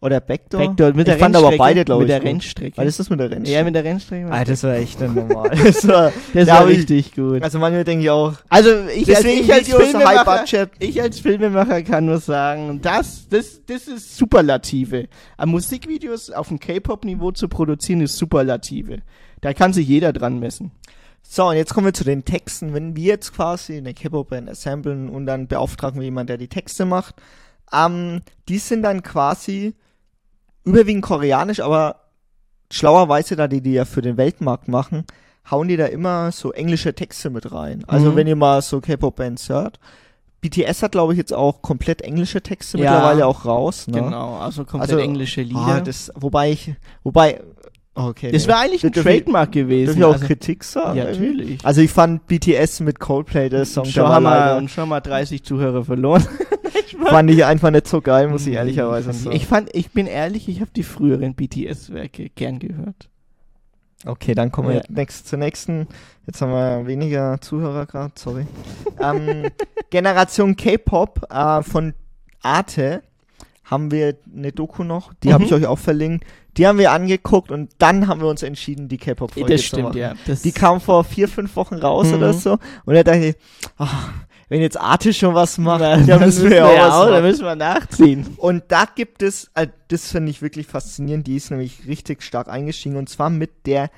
Oder Backdoor? Backdoor mit der ich fand aber beide, glaube Mit ich, der gut. Rennstrecke. Weil ist das mit der Rennstrecke? ja, mit der Rennstrecke. ah, das war echt dann normal. *laughs* das war, *laughs* das da war ich- richtig gut. also manchmal denke ich auch, Also ich als, deswegen ich als so High Filmemacher, Budget. ich als Filmemacher kann nur sagen, das, das, das ist Superlative. An Musikvideos auf dem K-Pop-Niveau zu produzieren ist Superlative. Da kann sich jeder dran messen. So, und jetzt kommen wir zu den Texten. Wenn wir jetzt quasi eine K-Pop-Band assemblen und dann beauftragen wir jemanden, der die Texte macht, ähm, die sind dann quasi überwiegend koreanisch, aber schlauerweise, da die die ja für den Weltmarkt machen, hauen die da immer so englische Texte mit rein. Also Mhm. wenn ihr mal so K-Pop-Bands hört, BTS hat, glaube ich, jetzt auch komplett englische Texte Ja. mittlerweile auch raus. Ne? Genau, also komplett Also, englische Ah, Lieder. das, wobei ich, wobei, okay. das nee. wäre eigentlich ein wir- Trademark gewesen. Dürfen wir auch also, Kritik sagen? ja, natürlich. Also ich fand BTS mit Coldplay, der Song, schon, haben wir, und schon mal 30 Zuhörer verloren. *laughs* fand ich einfach nicht so geil, muss ich ehrlicherweise sagen. Ich fand, ich bin ehrlich, ich habe die früheren BTS-Werke gern gehört. okay, dann kommen wir Ja. jetzt next, zur nächsten. Jetzt haben wir weniger Zuhörer gerade, sorry. ähm, *laughs* Generation K-Pop äh, von Arte haben wir eine Doku noch, die habe Mhm. ich euch auch verlinkt. Die haben wir angeguckt und dann haben wir uns entschieden, die K-Pop-Folge Das zu stimmt, machen. ja. Das Die kam vor vier, fünf Wochen raus Mhm. oder so. Und da dachte ich, ach, wenn jetzt Arte schon was macht, Na, dann müssen wir ja auch was auch, da machen. müssen wir nachziehen. Und da gibt es, äh, das finde ich wirklich faszinierend, die ist nämlich richtig stark eingestiegen und zwar mit der,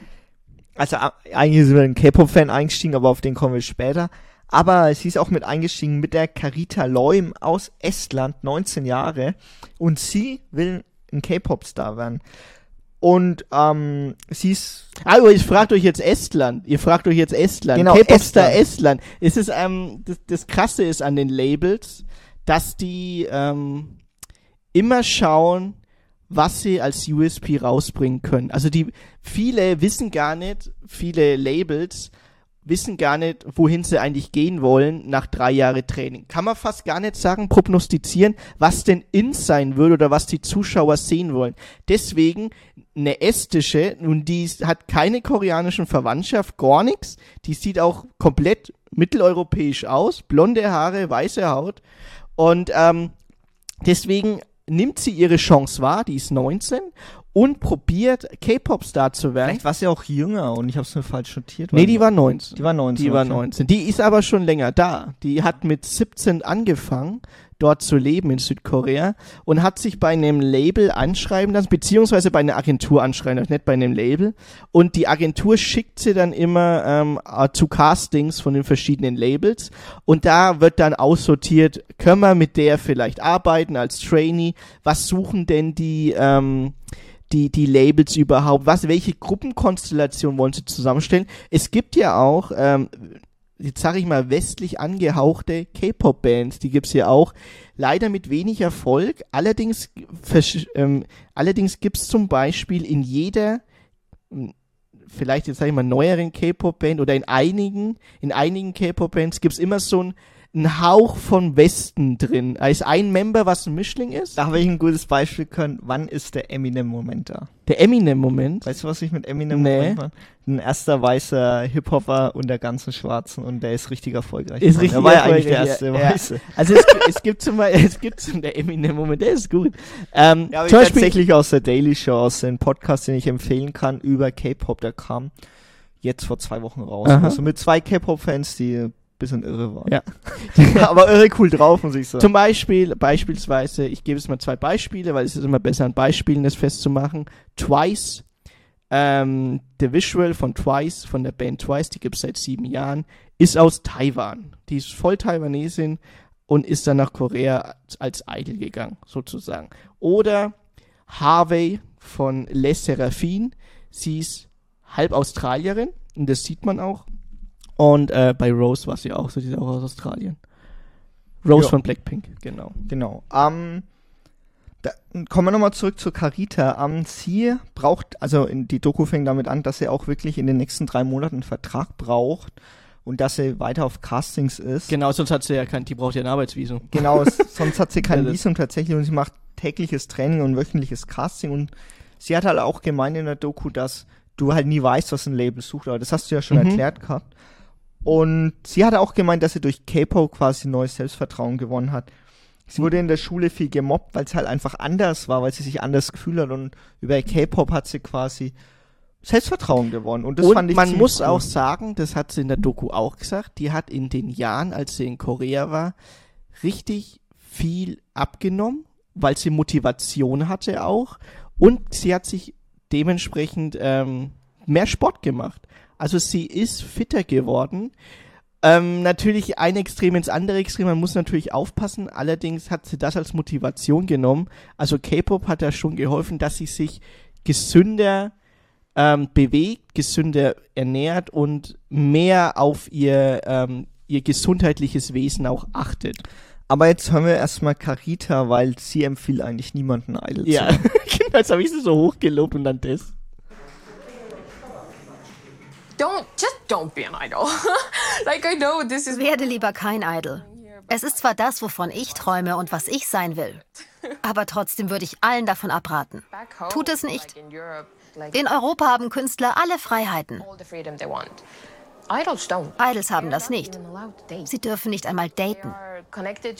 also eigentlich sind wir ein K-Pop-Fan eingestiegen, aber auf den kommen wir später. Aber sie ist auch mit eingestiegen mit der Carita Leum aus Estland, 19 Jahre. Und sie will ein K-Pop-Star werden. Und ähm, sie ist Ah, aber ihr fragt euch jetzt Estland. Ihr fragt euch jetzt Estland. Genau, K-Popstar Estland. Es ist, ähm, das, das Krasse ist an den Labels, dass die ähm, immer schauen, was sie als USP rausbringen können. Also die viele wissen gar nicht, viele Labels wissen gar nicht, wohin sie eigentlich gehen wollen nach drei Jahre Training. Kann man fast gar nicht sagen, prognostizieren, was denn in sein würde oder was die Zuschauer sehen wollen. Deswegen eine estische, nun die hat keine koreanischen Verwandtschaft, gar nichts. Die sieht auch komplett mitteleuropäisch aus, blonde Haare, weiße Haut und ähm, deswegen nimmt sie ihre Chance wahr, die ist 19 und probiert K-Pop-Star zu werden. vielleicht war sie auch jünger und ich habe es mir falsch notiert. Nee, die war 19. die war 19. Die war okay. 19. Die ist aber schon länger da. Die hat mit 17 angefangen, dort zu leben in Südkorea und hat sich bei einem Label anschreiben lassen, beziehungsweise bei einer Agentur anschreiben lassen, nicht bei einem Label. Und die Agentur schickt sie dann immer ähm, äh, zu Castings von den verschiedenen Labels. Und da wird dann aussortiert, können wir mit der vielleicht arbeiten als Trainee? Was suchen denn die, ähm, die, die Labels überhaupt? Was, welche Gruppenkonstellation wollen sie zusammenstellen? Es gibt ja auch, ähm, jetzt sage ich mal, westlich angehauchte K-Pop-Bands, die gibt's ja auch, leider mit wenig Erfolg. Allerdings, ähm, allerdings gibt's zum Beispiel in jeder, m, vielleicht jetzt sage ich mal, neueren K-Pop-Band oder in einigen, in einigen K-Pop-Bands gibt's immer so ein, ein Hauch von Westen drin. Da ist ein Member, was ein Mischling ist. Da habe ich ein gutes Beispiel können. Wann ist der Eminem-Moment da? Der Eminem-Moment. Weißt du, was ich mit Eminem Nee. meine? Ein erster weißer Hip-Hopper und der ganzen Schwarzen und der ist richtig erfolgreich. Ist richtig er war ja eigentlich der erste ja. Ja. Weiße. Also es, gibt- es gibt zum Beispiel, es gibt zum der Eminem-Moment, der ist gut. Ähm, Ja, aber ich zum Beispiel, tatsächlich aus der Daily Show, aus dem Podcast, den ich empfehlen kann, über K-Pop, der kam jetzt vor zwei Wochen raus. Aha. Also mit zwei K-Pop-Fans, die bisschen irre waren. Ja. *laughs* aber irre cool drauf, muss ich sagen. Zum Beispiel, beispielsweise, ich gebe jetzt mal zwei Beispiele, weil es ist immer besser an Beispielen das festzumachen. Twice, ähm, der Visual von Twice, von der Band Twice, die gibt es seit sieben Jahren, ist aus Taiwan. Die ist voll Taiwanesin und ist dann nach Korea als, Idol gegangen, sozusagen. Oder Harvey von Les Seraphine, sie ist halb Australierin und das sieht man auch. Und äh, bei Rose war sie auch so, die ist auch aus Australien. Rose Ja. von Blackpink, genau. Genau. Ähm, da, kommen wir nochmal zurück zu Carita. Ähm, sie braucht, also in, die Doku fängt damit an, dass sie auch wirklich in den nächsten drei Monaten einen Vertrag braucht und dass sie weiter auf Castings ist. Genau, sonst hat sie ja kein, die braucht ja ein Arbeitsvisum. Genau, *laughs* sonst hat sie kein Visum tatsächlich und sie macht tägliches Training und wöchentliches Casting und sie hat halt auch gemeint in der Doku, dass du halt nie weißt, was ein Label sucht, aber das hast du ja schon Mhm. erklärt gehabt. Und sie hat auch gemeint, dass sie durch K-Pop quasi neues Selbstvertrauen gewonnen hat. Sie wurde in der Schule viel gemobbt, weil es halt einfach anders war, weil sie sich anders gefühlt hat und über K-Pop hat sie quasi Selbstvertrauen gewonnen und das und fand ich man muss cool. auch sagen, das hat sie in der Doku auch gesagt, die hat in den Jahren, als sie in Korea war, richtig viel abgenommen, weil sie Motivation hatte auch und sie hat sich dementsprechend ähm, mehr Sport gemacht. Also sie ist fitter geworden. Ähm, natürlich ein Extrem ins andere Extrem, man muss natürlich aufpassen. Allerdings hat sie das als Motivation genommen. Also K-Pop hat da schon geholfen, dass sie sich gesünder ähm, bewegt, gesünder ernährt und mehr auf ihr, ähm, ihr gesundheitliches Wesen auch achtet. Aber jetzt hören wir erstmal Carita, weil sie empfiehlt eigentlich niemanden Idol zu Ja, *laughs* genau, jetzt habe ich sie so hochgelobt und dann das. Don't just don't be an idol. *laughs* like I know this is Werde lieber kein Idol. Es ist zwar das, wovon ich träume und was ich sein will, aber trotzdem würde ich allen davon abraten. Tut es nicht. In Europa haben Künstler alle Freiheiten. Idols haben das nicht. Sie dürfen nicht einmal daten.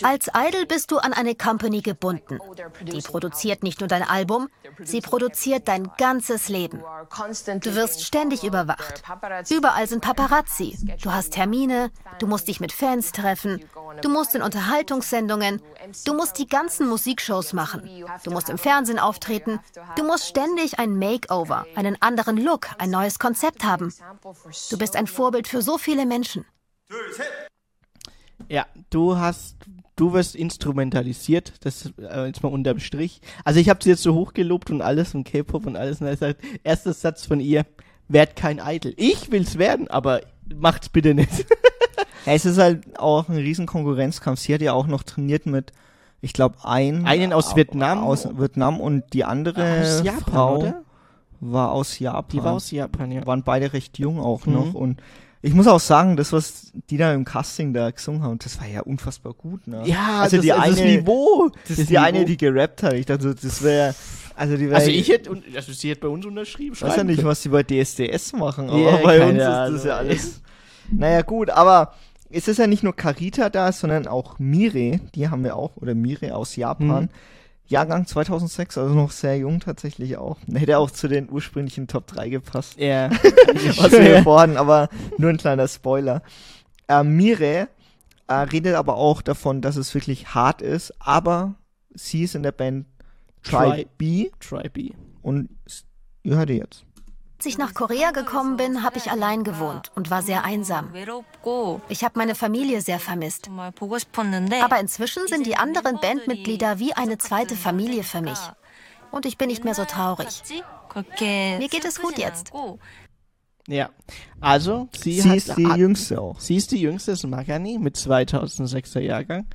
Als Idol bist du an eine Company gebunden. Die produziert nicht nur dein Album, sie produziert dein ganzes Leben. Du wirst ständig überwacht. Überall sind Paparazzi. Du hast Termine, du musst dich mit Fans treffen, du musst in Unterhaltungssendungen, du musst die ganzen Musikshows machen, du musst im Fernsehen auftreten, du musst ständig ein Makeover, einen anderen Look, ein neues Konzept haben. Du bist ein Vorbild für so viele Menschen. Ja, du hast, du wirst instrumentalisiert, das äh, jetzt mal unterm Strich. Also ich habe sie jetzt so hochgelobt und alles und K-Pop und alles und er sagt, erster Satz von ihr, werd kein Idol. Ich will's werden, aber macht's bitte nicht. *laughs* Ja, es ist halt auch ein riesen Konkurrenzkampf. Sie hat ja auch noch trainiert mit, ich glaube, ein, Einen aus Vietnam. aus Vietnam und die andere Aus Japan, Frau oder? war aus Japan. Die war aus Japan, ja. waren beide recht jung auch Mhm. noch und ich muss auch sagen, das was die da im Casting da gesungen haben, das war ja unfassbar gut, ne? Ja, also das, die also eine, das Niveau. das ist die eine, die gerappt hat. Ich dachte, das wäre, also die wäre, also ich hätte, also sie hätte bei uns unterschrieben. ich weiß ja nicht, was die bei DSDS machen, aber Ja, bei uns ist Ahnung, das ja alles. Naja, gut, aber es ist ja nicht nur Carita da, sondern auch Mire, die haben wir auch, oder Mire aus Japan. Mhm. Jahrgang 2006, also noch sehr jung tatsächlich auch. *laughs* Hätte auch zu den ursprünglichen Top 3 gepasst. Ja. *laughs* *laughs* was wir vorhatten, aber nur ein kleiner Spoiler. Äh, Mire äh, redet aber auch davon, dass es wirklich hart ist, aber sie ist in der Band Try Try- B Try B. und ihr hört ihr jetzt. Als ich nach Korea gekommen bin, habe ich allein gewohnt und war sehr einsam. Ich habe meine Familie sehr vermisst. Aber inzwischen sind die anderen Bandmitglieder wie eine zweite Familie für mich. Und ich bin nicht mehr so traurig. Mir geht es gut jetzt. Ja, also sie, sie hat, ist die Jüngste auch. Sie ist die Jüngste, ist Magani mit 2006er Jahrgang.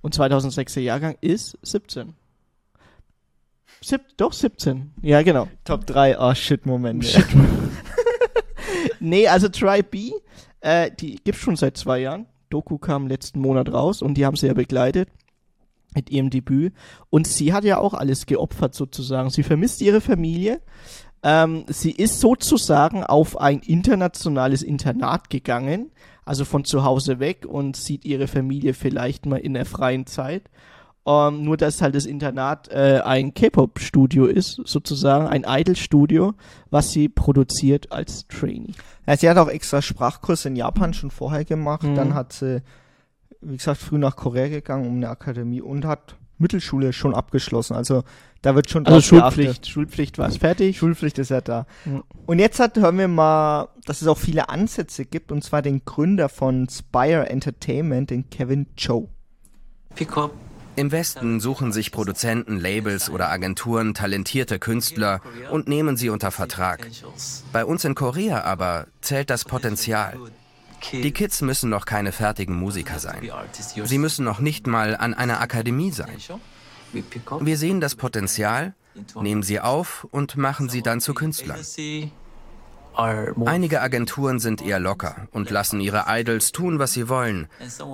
Und 2006er Jahrgang ist 17. Sieb, doch 17. Ja, genau. Top 3, oh shit, Moment. *laughs* Nee, also Try B, äh, die gibt's schon seit zwei Jahren. Doku kam letzten Monat raus und die haben sie ja begleitet mit ihrem Debüt. Und sie hat ja auch alles geopfert sozusagen. Sie vermisst ihre Familie. Ähm, sie ist sozusagen auf ein internationales Internat gegangen, also von zu Hause weg und sieht ihre Familie vielleicht mal in der freien Zeit. Ähm, nur dass halt das Internat äh, ein K-Pop-Studio ist, sozusagen ein Idol-Studio, was sie produziert als Trainee. Ja, sie hat auch extra Sprachkurs in Japan schon vorher gemacht. Mhm. Dann hat sie, wie gesagt, früh nach Korea gegangen, um eine Akademie und hat Mittelschule schon abgeschlossen. Also da wird schon Also drauf geachtet. Schulpflicht, Schulpflicht war es fertig. Schulpflicht ist ja da. Ja. Und jetzt hat, hören wir mal, dass es auch viele Ansätze gibt, und zwar den Gründer von Spire Entertainment, den Kevin Cho. pick up Im Westen suchen sich Produzenten, Labels oder Agenturen talentierte Künstler und nehmen sie unter Vertrag. Bei uns in Korea aber zählt das Potenzial. Die Kids müssen noch keine fertigen Musiker sein. Sie müssen noch nicht mal an einer Akademie sein. Wir sehen das Potenzial, nehmen sie auf und machen sie dann zu Künstlern. Einige Agenturen sind eher locker und lassen ihre Idols tun, was sie wollen.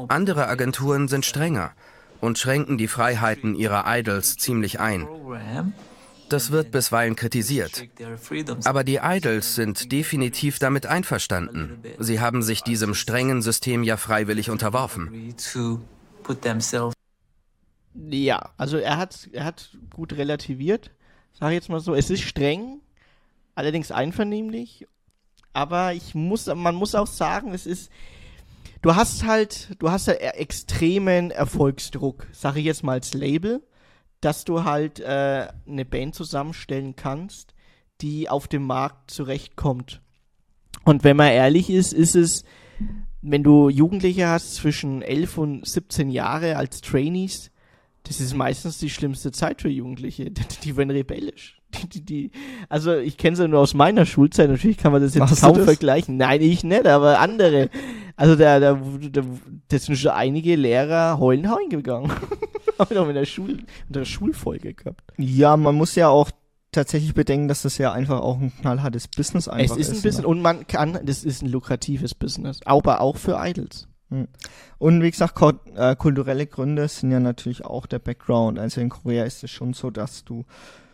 Andere Agenturen sind strenger und schränken die Freiheiten ihrer Idols ziemlich ein. Das wird bisweilen kritisiert. Aber die Idols sind definitiv damit einverstanden. Sie haben sich diesem strengen System ja freiwillig unterworfen. Ja, also er hat, er hat gut relativiert. Sag ich jetzt mal so, es ist streng, allerdings einvernehmlich. Aber ich muss, man muss auch sagen, es ist, du hast halt, du hast e- extremen Erfolgsdruck, sag ich jetzt mal als Label, dass du halt äh, eine Band zusammenstellen kannst, die auf dem Markt zurechtkommt. Und wenn man ehrlich ist, ist es, wenn du Jugendliche hast zwischen 11 und 17 Jahre als Trainees, das ist meistens die schlimmste Zeit für Jugendliche. *laughs* Die werden rebellisch. *laughs* Die, die, die, also ich kenne sie nur aus meiner Schulzeit. Natürlich kann man das jetzt Machst kaum das? vergleichen. Nein, ich nicht, aber andere. Also da, da, da das sind schon einige Lehrer heulen heimgegangen. *laughs* Haben wir doch in der Schul, in der Schulfolge gehabt. Ja, man muss ja auch tatsächlich bedenken, dass das ja einfach auch ein knallhartes Business einfach es ist ein bisschen, Ne? und man kann, das ist ein lukratives Business. Aber auch für Idols. Und wie gesagt, äh, kulturelle Gründe sind ja natürlich auch der Background. Also in Korea ist es schon so, dass du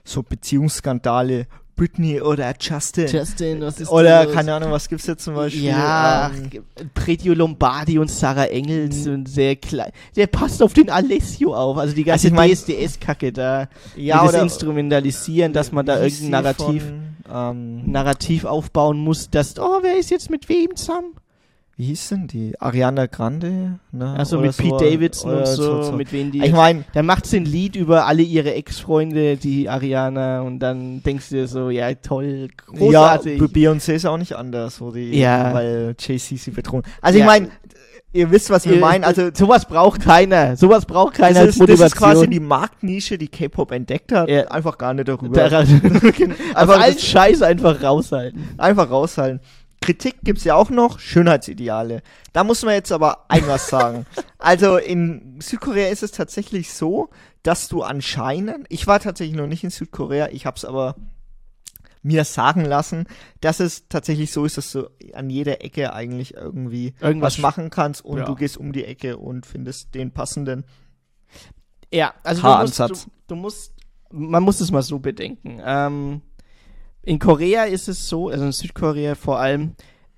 so Beziehungsskandale, Britney oder Justin, Justin, was ist oder los? keine Ahnung, was gibt's jetzt zum Beispiel? Ja, ähm, Pretio Lombardi und Sarah Engels und sehr klein. Der passt auf den Alessio auf. Also die ganze Also DSDS-Kacke da. ja, das instrumentalisieren, dass man da irgendein Narrativ, Von, ähm, Narrativ aufbauen muss, dass, oh, wer ist jetzt mit wem zusammen? Wie hieß denn die? Ariana Grande? Ne? Also Oder mit Pete so, Davidson und so, mit wem die. Ich meine, dann macht sie ein Lied über alle ihre Ex-Freunde, die Ariana, und dann denkst du dir so, ja, toll, ja, großartig. Beyoncé ist auch nicht anders, wo die, Ja. weil Jay-Z sie bedrohen. Also Ja. ich meine, ihr wisst, was wir Ihr- meinen. Also sowas braucht keiner. Sowas braucht keiner das als ist, das Motivation. ist quasi die Marktnische, die K-Pop entdeckt hat. Ja. Einfach gar nicht darüber. Daran, aus *laughs* *laughs* Einfach allen das- Scheiß einfach raushalten. Einfach raushalten. Kritik gibt's ja auch noch, Schönheitsideale. Da muss man jetzt aber ein was sagen. *laughs* Also in Südkorea ist es tatsächlich so, dass du anscheinend, ich war tatsächlich noch nicht in Südkorea, ich hab's aber mir sagen lassen, dass es tatsächlich so ist, dass du an jeder Ecke eigentlich irgendwie Irgendwas was machen kannst und ja. du gehst um die Ecke und findest den passenden. Ja, also du musst, du, du musst, man muss es mal so bedenken. Ähm, in Korea ist es so, also in Südkorea vor allem,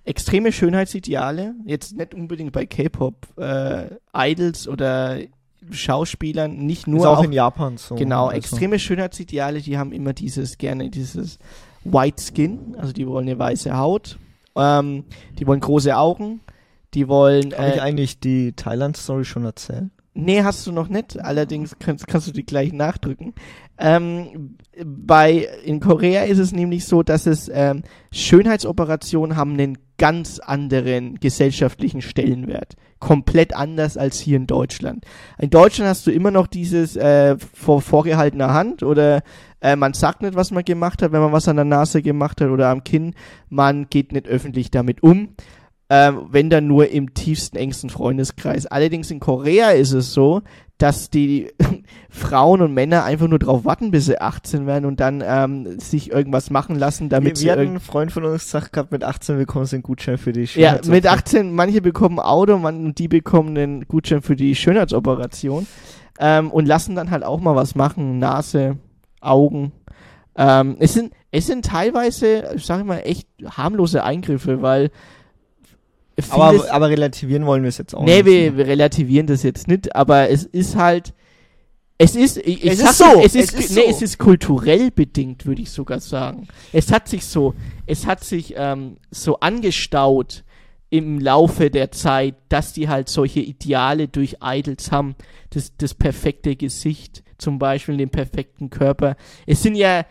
extreme Schönheitsideale, jetzt nicht unbedingt bei K-Pop, äh, Idols oder Schauspielern, nicht nur ist auch, auch in Japan so. Genau, also. extreme Schönheitsideale, die haben immer dieses, gerne dieses White Skin, also die wollen eine weiße Haut, ähm, die wollen große Augen, die wollen, Habe ich äh, eigentlich die Thailand-Story schon erzählt? Nee, hast du noch nicht, allerdings kannst, kannst du die gleich nachdrücken. Ähm, bei, in Korea ist es nämlich so, dass es, ähm, Schönheitsoperationen haben einen ganz anderen gesellschaftlichen Stellenwert. Komplett anders als hier in Deutschland. In Deutschland hast du immer noch dieses äh, vor vorgehaltener Hand oder äh, man sagt nicht, was man gemacht hat, wenn man was an der Nase gemacht hat oder am Kinn. Man geht nicht öffentlich damit um. Ähm, wenn dann nur im tiefsten, engsten Freundeskreis. Allerdings in Korea ist es so, dass die *laughs* Frauen und Männer einfach nur drauf warten, bis sie 18 werden und dann ähm, sich irgendwas machen lassen, damit wir, sie wir hatten einen Freund von uns gesagt gehabt, mit 18 bekommen sie einen Gutschein für die ja, Schönheitsoperation. mit 18, manche bekommen Auto, man, die bekommen einen Gutschein für die Schönheitsoperation ähm, und lassen dann halt auch mal was machen, Nase, Augen. Ähm, es sind es sind teilweise, ich sage mal, echt harmlose Eingriffe, weil Aber, aber relativieren wollen wir es jetzt auch nee, nicht. wir, wir relativieren das jetzt nicht, aber es ist halt, es ist, ich, Es ist so, es ist, es ist nee, so. es ist kulturell bedingt, würde ich sogar sagen. Es hat sich so, es hat sich ähm, so angestaut im Laufe der Zeit, dass die halt solche Ideale durch Idols haben, das, das perfekte Gesicht, zum Beispiel den perfekten Körper. Es sind ja,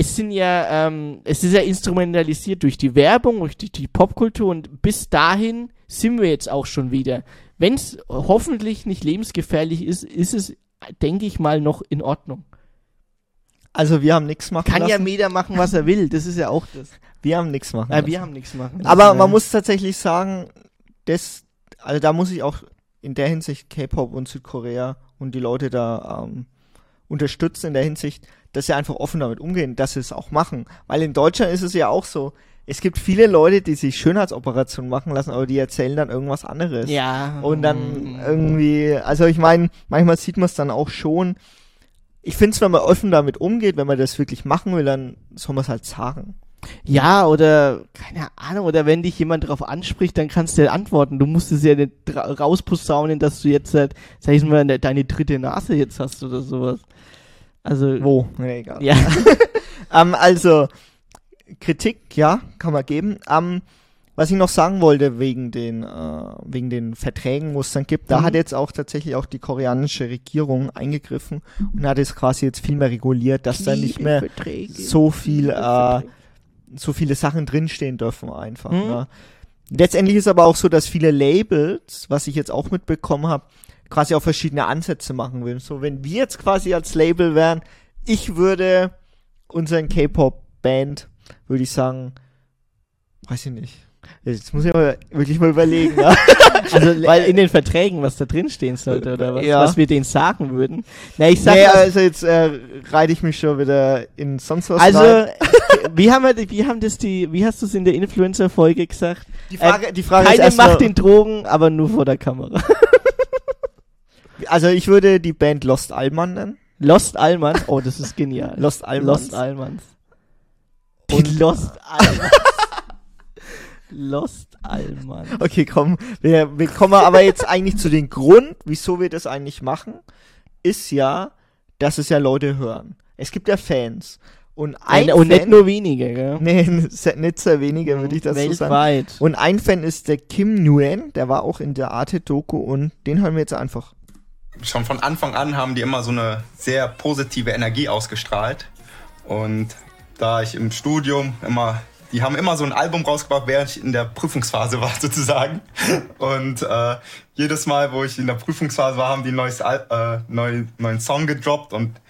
es sind ja, ähm, es ist ja instrumentalisiert durch die Werbung, durch die, die Popkultur und bis dahin sind wir jetzt auch schon wieder. Wenn es hoffentlich nicht lebensgefährlich ist, ist es denke ich mal, noch in Ordnung. Also wir haben nichts machen Kann ja lassen. jeder machen, was er will. Das ist ja auch das. wir haben nichts machen Ja, wir haben nichts machen. Aber man ja. muss tatsächlich sagen, das, also da muss ich auch in der Hinsicht K-Pop und Südkorea und die Leute da ähm, unterstützen in der Hinsicht, dass sie einfach offen damit umgehen, dass sie es auch machen. Weil in Deutschland ist es ja auch so, es gibt viele Leute, die sich Schönheitsoperationen machen lassen, aber die erzählen dann irgendwas anderes. Ja. Und dann irgendwie, also ich meine, manchmal sieht man es dann auch schon. Ich finde es, wenn man offen damit umgeht, wenn man das wirklich machen will, dann soll man es halt sagen. Ja, oder, keine Ahnung, oder wenn dich jemand darauf anspricht, dann kannst du ja antworten. Du musst es ja nicht ra- rausposaunen, dass du jetzt, halt, sag ich mal, de- deine dritte Nase jetzt hast oder sowas. Also, Wo? Nee, egal. ja. *laughs* Ähm, also, Kritik, ja, kann man geben. Ähm, was ich noch sagen wollte, wegen den, äh, wegen den Verträgen, wo es dann gibt, da Mhm. hat jetzt auch tatsächlich auch die koreanische Regierung eingegriffen und hat es quasi jetzt viel mehr reguliert, dass da nicht mehr Verträge. so viel, äh, so viele Sachen drinstehen dürfen einfach. Mhm. Ne? Letztendlich ist aber auch so, dass viele Labels, was ich jetzt auch mitbekommen habe, quasi auch verschiedene Ansätze machen will. So, wenn wir jetzt quasi als Label wären, ich würde unseren K-Pop-Band, würde ich sagen, weiß ich nicht. Jetzt muss ich aber wirklich mal überlegen. ja. *laughs* Also, *laughs* weil in den Verträgen, was da drin stehen sollte, oder was, Ja. was wir denen sagen würden. Na, ich sag nee, mal, also jetzt äh, reite ich mich schon wieder in sonst was also, rein. *laughs* wie haben wir, wie haben das die, wie hast du es in der Influencer-Folge gesagt? Die Frage, die Frage ist Keine erstmal, Macht in Drogen, aber nur vor der Kamera. Also ich würde die Band Lost Allman nennen. Lost Allmann, oh, das ist genial. *laughs* Lost Allmans. Lost Allmanns. Die Lost Allmanns. *laughs* Lost Allmanns. Okay, komm, wir, wir kommen aber jetzt eigentlich zu dem Grund, wieso wir das eigentlich machen, ist ja, dass es ja Leute hören. Es gibt ja Fans. Und ein und Fan, nicht nur wenige, gell? nee, *laughs* nicht sehr wenige, würde ich das so sagen. Weltweit. Und ein Fan ist der Kim Nguyen, der war auch in der Arte-Doku und den hören wir jetzt einfach. Schon von Anfang an haben die immer so eine sehr positive Energie ausgestrahlt. Und da ich im Studium immer, die haben immer so ein Album rausgebracht, während ich in der Prüfungsphase war *laughs* sozusagen. Und äh, jedes Mal, wo ich in der Prüfungsphase war, haben die ein neues Al äh, neu, neuen Song gedroppt und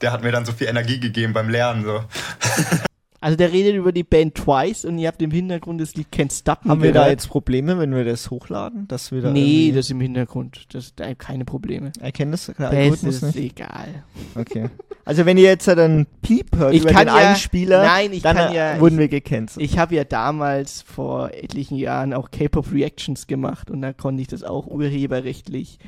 der hat mir dann so viel Energie gegeben beim Lernen. So. *laughs* Also der redet über die Band Twice und ihr habt im Hintergrund das Lied Can't Stop Me Haben wir da jetzt Probleme, wenn wir das hochladen? Dass wir da Nee, das im Hintergrund. Das, da keine Probleme. erkennt das der Das Algorithmus ist nicht? egal. Okay. Also wenn ihr jetzt halt einen Piep hört Ich über kann den ja- Einspieler, Nein, ich dann kann äh, ja- wurden ich- wir gecancelt. Ich habe ja damals vor etlichen Jahren auch K-Pop Reactions gemacht und da konnte ich das auch urheberrechtlich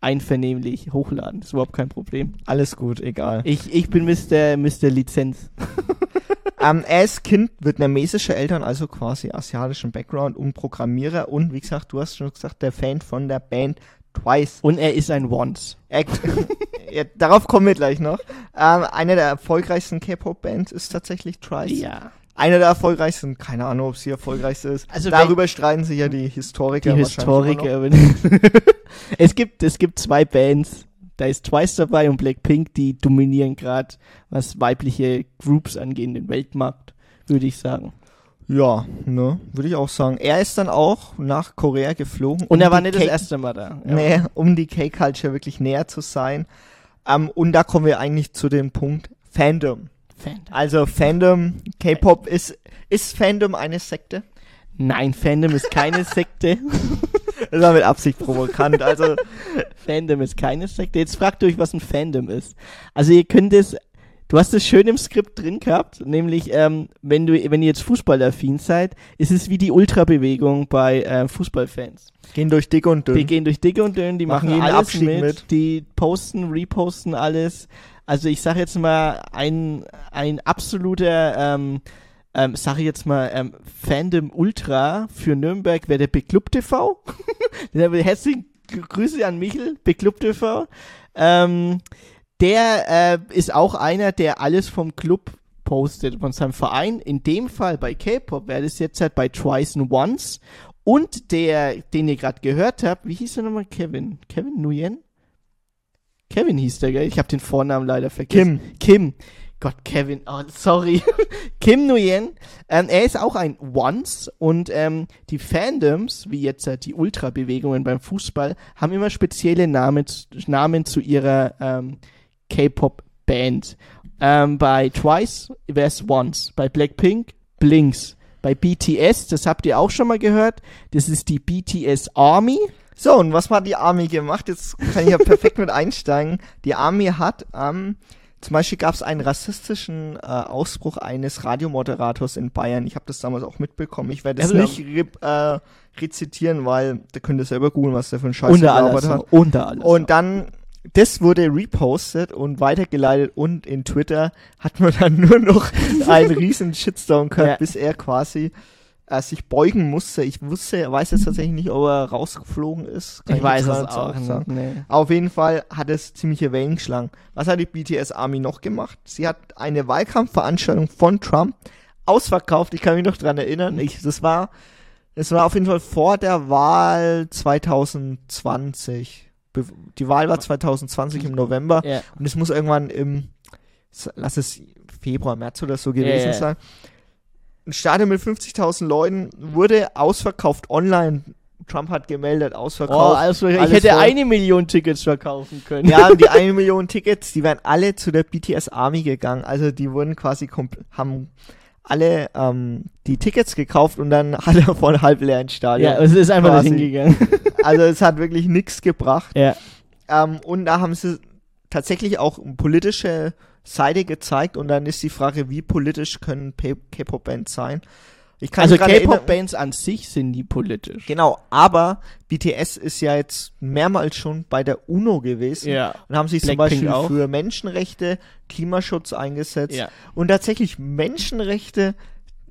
einvernehmlich hochladen. Das ist überhaupt kein Problem. Alles gut, egal. Ich, ich bin Mr. Mr. Lizenz. *laughs* Ähm, er ist Kind vietnamesischer Eltern, also quasi asiatischen Background und Programmierer und wie gesagt, du hast schon gesagt, der Fan von der Band Twice. Und er ist ein Once. *laughs* Ja, darauf kommen wir gleich noch. Ähm, einer der erfolgreichsten K-Pop-Bands ist tatsächlich Twice. Ja. Einer der erfolgreichsten, keine Ahnung, ob sie erfolgreichste ist. Also Darüber streiten sich ja die Historiker. Die. Historiker. *laughs* es gibt, es gibt zwei Bands. Da ist Twice dabei und Blackpink, die dominieren gerade, was weibliche Groups angeht, den Weltmarkt, würde ich sagen. Ja, ne, würde ich auch sagen. Er ist dann auch nach Korea geflogen. Und um er war nicht das K- erste Mal da. Ja. Nee, um die K-Culture wirklich näher zu sein. Ähm, und da kommen wir eigentlich zu dem Punkt Fandom. Fandom. Also Fandom, K-Pop ist, ist Fandom eine Sekte? Nein, Fandom ist keine Sekte. *laughs* Das war mit Absicht provokant. Also, Fandom ist keine Sekte. Jetzt fragt euch, was ein Fandom ist. Also ihr könnt es, du hast es schön im Skript drin gehabt, nämlich ähm, wenn du, wenn ihr jetzt fußballaffin seid, ist es wie die Ultrabewegung bei äh, Fußballfans. gehen durch dick und dünn. Die gehen durch dick und dünn, die Machen machen, jeden alles Abstieg mit, mit. die posten, reposten alles. Also ich sag jetzt mal, ein, ein absoluter, ähm, ähm, sag ich jetzt mal, ähm, Fandom Ultra für Nürnberg wäre der Beklub TV. *laughs* Herzlichen Gr- Grüße an Michel, Beklub TV. Ähm, der äh, ist auch einer, der alles vom Club postet, von seinem Verein. In dem Fall bei K-Pop wäre das jetzt halt bei Twice and Once. Und der, den ihr gerade gehört habt, wie hieß er nochmal? Kevin? Kevin Nguyen? Kevin hieß der, gell? Ich habe den Vornamen leider vergessen. Kim. Kim. Gott, Kevin, oh, sorry. *laughs* Kim Nguyen, ähm, er ist auch ein Once und ähm, die Fandoms, wie jetzt äh, die Ultra-Bewegungen beim Fußball, haben immer spezielle Namen, Namen zu ihrer ähm, K-Pop-Band. Ähm, bei Twice wäre es Once, bei Blackpink Blinks, bei BTS, das habt ihr auch schon mal gehört, das ist die BTS Army. So, und was hat die Army gemacht? Jetzt kann ich ja perfekt mit einsteigen. Die Army hat, ähm, zum Beispiel gab es einen rassistischen äh, Ausbruch eines Radiomoderators in Bayern. Ich habe das damals auch mitbekommen. Ich werde es nicht re äh, rezitieren, weil da könnt ihr selber googeln, was der für ein Scheiß Unter alles. hat. Unter alles. Und dann, das wurde repostet und weitergeleitet und in Twitter hat man dann *laughs* nur noch einen riesen Shitstorm gehabt, Ja. bis er quasi äh, sich beugen musste. Ich wusste, weiß jetzt tatsächlich nicht, ob er rausgeflogen ist. Kann ich weiß jetzt es gar auch nicht nicht. Nee. Auf jeden Fall hat es ziemliche Wellen geschlagen. Was hat die BTS Army noch gemacht? Sie hat eine Wahlkampfveranstaltung von Trump ausverkauft. Ich kann mich noch dran erinnern. Ich, das war, das war auf jeden Fall vor der Wahl 2020. Be- Die Wahl war 2020 im November Ja. und es muss irgendwann im, lass es Februar, März oder so gewesen ja. sein. Ein Stadion mit 50.000 Leuten wurde ausverkauft online. Trump hat gemeldet, Oh, ausverkauft. also ich hätte voll. eine Million Tickets verkaufen können. Ja, die *laughs* eine Million Tickets, die wären alle zu der BTS Army gegangen. Also die wurden quasi haben alle ähm, die Tickets gekauft und dann hat er von halb leeren Stadion. Ja, es ist einfach Quasi. nicht hingegangen. *laughs* Also es hat wirklich nichts gebracht. ja. Ähm, und da haben sie tatsächlich auch politische Seite gezeigt und dann ist die Frage, wie politisch können K-Pop-Bands sein? Ich kann Also K-Pop-Bands an sich sind die politisch. Genau, aber BTS ist ja jetzt mehrmals schon bei der UNO gewesen Ja. und haben sich zum Blackpink Beispiel auch. für Menschenrechte, Klimaschutz eingesetzt Ja. und tatsächlich Menschenrechte,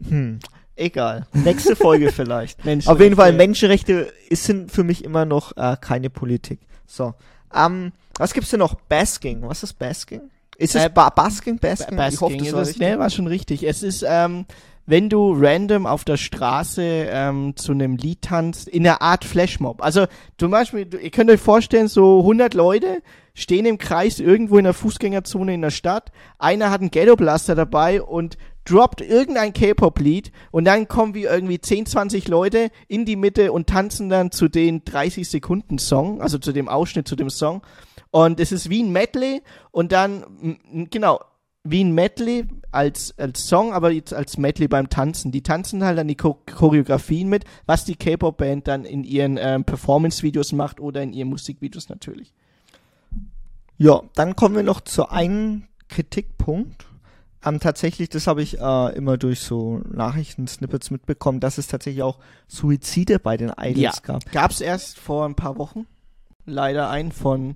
hm, egal, nächste Folge *laughs* vielleicht. Auf jeden Fall, Menschenrechte sind für mich immer noch äh, keine Politik. So, ähm, was gibt's denn noch? Basking, was ist Basking? Ist es Äh, ba Basking? Basking? Basking. Ich hoffe, das war das, richtig. nee, war schon richtig. Es ist, ähm, wenn du random auf der Straße ähm, zu einem Lied tanzt, in einer Art Flashmob. Also zum Beispiel, ihr könnt euch vorstellen, so 100 Leute stehen im Kreis irgendwo in der Fußgängerzone in der Stadt. Einer hat einen Ghetto Blaster dabei und droppt irgendein K-Pop-Lied und dann kommen wie irgendwie 10, 20 Leute in die Mitte und tanzen dann zu den 30 Sekunden Song, also zu dem Ausschnitt zu dem Song. Und es ist wie ein Medley und dann, genau, wie ein Medley als, als Song, aber jetzt als Medley beim Tanzen. Die tanzen halt dann die Cho Choreografien mit, was die K-Pop-Band dann in ihren ähm, Performance-Videos macht oder in ihren Musikvideos natürlich. Ja, dann kommen wir noch zu einem Kritikpunkt. Ähm, tatsächlich, das habe ich äh, immer durch so Nachrichten-Snippets mitbekommen, dass es tatsächlich auch Suizide bei den Idols Ja. gab. Gab's erst vor ein paar Wochen leider einen von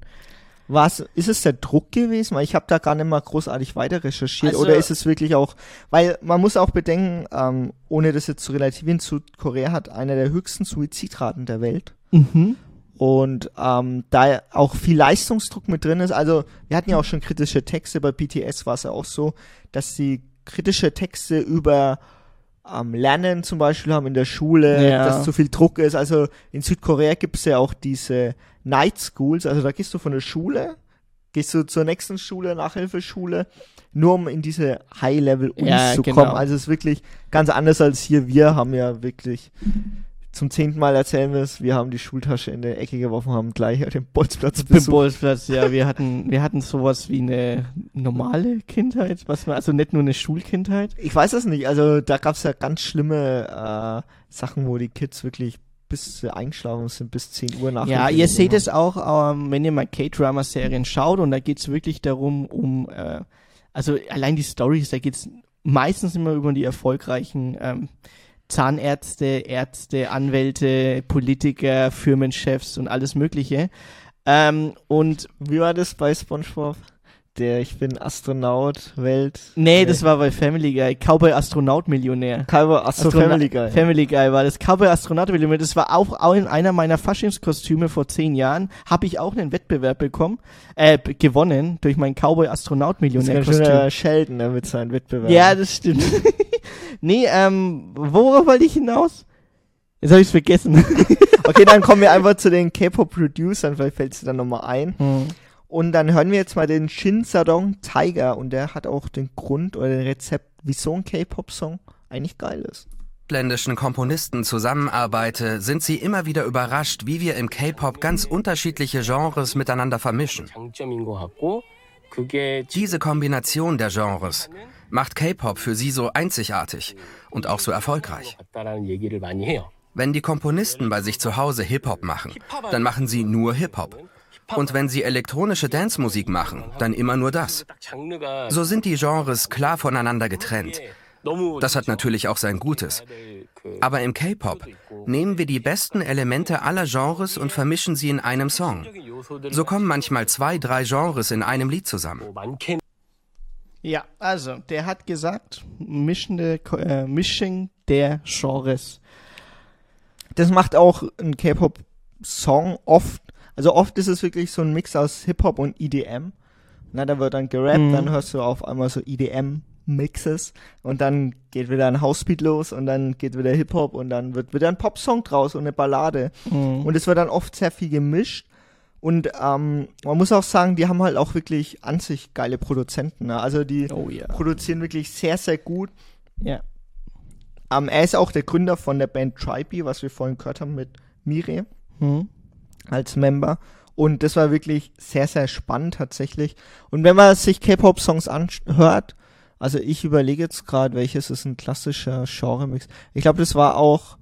Was, ist es der Druck gewesen? Weil ich habe da gar nicht mal großartig weiter recherchiert. Also- Oder ist es wirklich auch, weil man muss auch bedenken, ähm, ohne das jetzt zu relativieren, Südkorea hat eine der höchsten Suizidraten der Welt. mhm. Und ähm, da auch viel Leistungsdruck mit drin ist, also wir hatten ja auch schon kritische Texte, bei BTS war es ja auch so, dass sie kritische Texte über ähm, Lernen zum Beispiel haben in der Schule, Ja. dass zu viel Druck ist. Also in Südkorea gibt es ja auch diese Night Schools, also da gehst du von der Schule, gehst du zur nächsten Schule, Nachhilfeschule, nur um in diese High-Level-Unis Ja, zu genau. kommen. Also es ist wirklich ganz anders als hier. Wir haben ja wirklich zum zehnten Mal erzählen wir es, wir haben die Schultasche in der Ecke geworfen, haben gleich den Bolzplatz besucht. Bolzplatz, ja, wir hatten, wir hatten sowas wie eine normale Kindheit, was man, also nicht nur eine Schulkindheit. Ich weiß es nicht, also da gab es ja ganz schlimme äh, Sachen, wo die Kids wirklich bis sie eingeschlafen sind, bis 10 Uhr nach. Ja, ihr seht es auch, ähm, wenn ihr mal K-Drama-Serien schaut und da geht's wirklich darum, um, äh, also allein die Stories, da geht's meistens immer über die erfolgreichen ähm, Zahnärzte, Ärzte, Anwälte, Politiker, Firmenchefs und alles Mögliche. Ähm, und Wie war das bei SpongeBob? Der Ich bin Astronaut, Welt. nee, das war bei Family Guy, Cowboy Astronaut Millionär. Calvo, Astro Astrona- Family Guy. Family Guy war das Cowboy Astronaut Millionär. Das war auch, in einer meiner Faschingskostüme vor zehn Jahren. Habe ich auch einen Wettbewerb bekommen, äh, gewonnen durch mein Cowboy Astronaut das ist Millionär schön Kostüm. der Sheldon mit seinen Wettbewerben. Ja, das stimmt. *laughs* Nee, ähm, worauf wollte ich hinaus? Jetzt habe ich es vergessen. *laughs* okay, dann kommen wir einfach zu den K-Pop-Producern, vielleicht fällt es dir dann nochmal ein. Hm. Und dann hören wir jetzt mal den Shin Sadong Tiger und der hat auch den Grund oder den Rezept, wieso ein K-Pop-Song eigentlich geil ist ausländischen Komponisten zusammenarbeite, sind sie immer wieder überrascht, wie wir im K-Pop ganz unterschiedliche Genres miteinander vermischen. Diese Kombination der Genres macht K-Pop für sie so einzigartig und auch so erfolgreich. Wenn die Komponisten bei sich zu Hause Hip-Hop machen, dann machen sie nur Hip-Hop. Und wenn sie elektronische Dancemusik machen, dann immer nur das. So sind die Genres klar voneinander getrennt. Das hat natürlich auch sein Gutes. Aber im K-Pop nehmen wir die besten Elemente aller Genres und vermischen sie in einem Song. So kommen manchmal zwei, drei Genres in einem Lied zusammen. Ja, also, der hat gesagt, mischende, äh, Mischung der Genres. Das macht auch ein K-Pop-Song oft. Also oft ist es wirklich so ein Mix aus Hip-Hop und EDM. Na, da wird dann gerappt, Mhm. dann hörst du auf einmal so EDM-Mixes und dann geht wieder ein Housebeat los und dann geht wieder Hip-Hop und dann wird wieder ein Pop-Song draus und eine Ballade. Mhm. Und es wird dann oft sehr viel gemischt. Und ähm, man muss auch sagen, die haben halt auch wirklich an sich geile Produzenten. Ne? Also die Oh ja. produzieren wirklich sehr, sehr gut. Ja. Ähm, er ist auch der Gründer von der Band Tribe, was wir vorhin gehört haben mit Mire Hm. als Member. Und das war wirklich sehr, sehr spannend tatsächlich. Und wenn man sich K-Pop-Songs anhört, also ich überlege jetzt gerade, welches ist ein klassischer Genre-Mix. Ich glaube, das war auch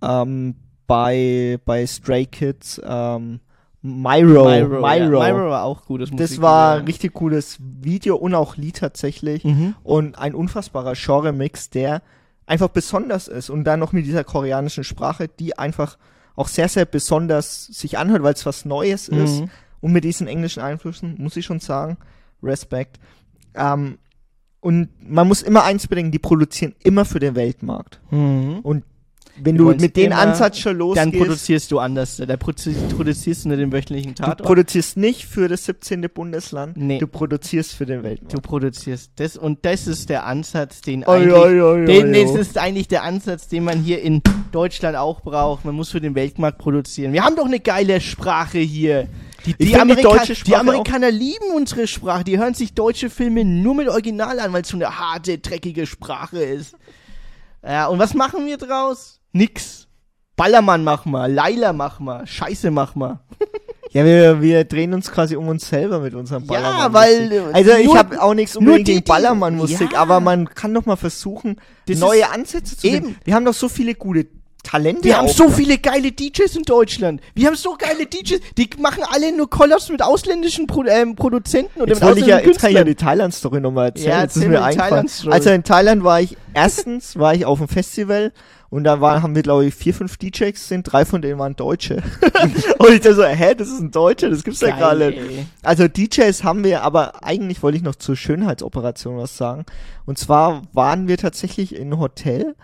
ähm, bei, bei Stray Kids ähm, Myro. Myro, Myro. Ja. Myro war auch gutes Das Musikvideo, war ja. richtig cooles Video und auch Lied tatsächlich. Mhm. Und ein unfassbarer Genre-Mix, der einfach besonders ist. Und dann noch mit dieser koreanischen Sprache, die einfach auch sehr, sehr besonders sich anhört, weil es was Neues ist. Mhm. Und mit diesen englischen Einflüssen, muss ich schon sagen, Respekt. Ähm, und man muss immer eins bedenken, die produzieren immer für den Weltmarkt. Mhm. Und wenn du mit dem Ansatz schon Dann losgehst, produzierst du anders. Da produ produzierst du nicht den wöchentlichen du Tatort. produzierst nicht für das 17. Bundesland, Nee. du produzierst für den Weltmarkt. Du produzierst das und das ist der Ansatz, den Oi, eigentlich, oi, oi, den, oi, das oi. ist eigentlich der Ansatz, den man hier in Deutschland auch braucht. Man muss für den Weltmarkt produzieren. Wir haben doch eine geile Sprache hier. Die, die, die Amerika die Amerikaner lieben unsere Sprache. Die hören sich deutsche Filme nur mit Original an, weil es so eine harte, dreckige Sprache ist. Ja, und was machen wir draus? Nix. Ballermann mach mal, Laila mach mal, Scheiße mach mal. *laughs* Ja, wir, wir drehen uns quasi um uns selber mit unserem Ja, Ballermann. weil, äh, Also ich habe auch nichts unbedingt die, gegen die- Ballermann-Musik, Ja. aber man kann doch mal versuchen, Das neue ist- Ansätze zu Eben. finden. Wir haben doch so viele gute Talente. Wir haben so viele geile DJs in Deutschland. Wir haben so geile DJs, die machen alle nur Collabs mit ausländischen Pro ähm, Produzenten oder Jetzt, mit wollte ich ja, ausländischen jetzt kann ich ja die Thailand-Story nochmal erzählen. Ja, jetzt ist erzähl mir mal die eingefallen. Also in Thailand war ich, erstens war ich auf dem Festival und da waren, haben wir glaube ich vier, fünf DJs sind, drei von denen waren Deutsche. *laughs* und ich dachte so, hä, das ist ein Deutscher, das gibt's ja gar nicht. ey. Also DJs haben wir, aber eigentlich wollte ich noch zur Schönheitsoperation was sagen. Und zwar waren wir tatsächlich in einem Hotel,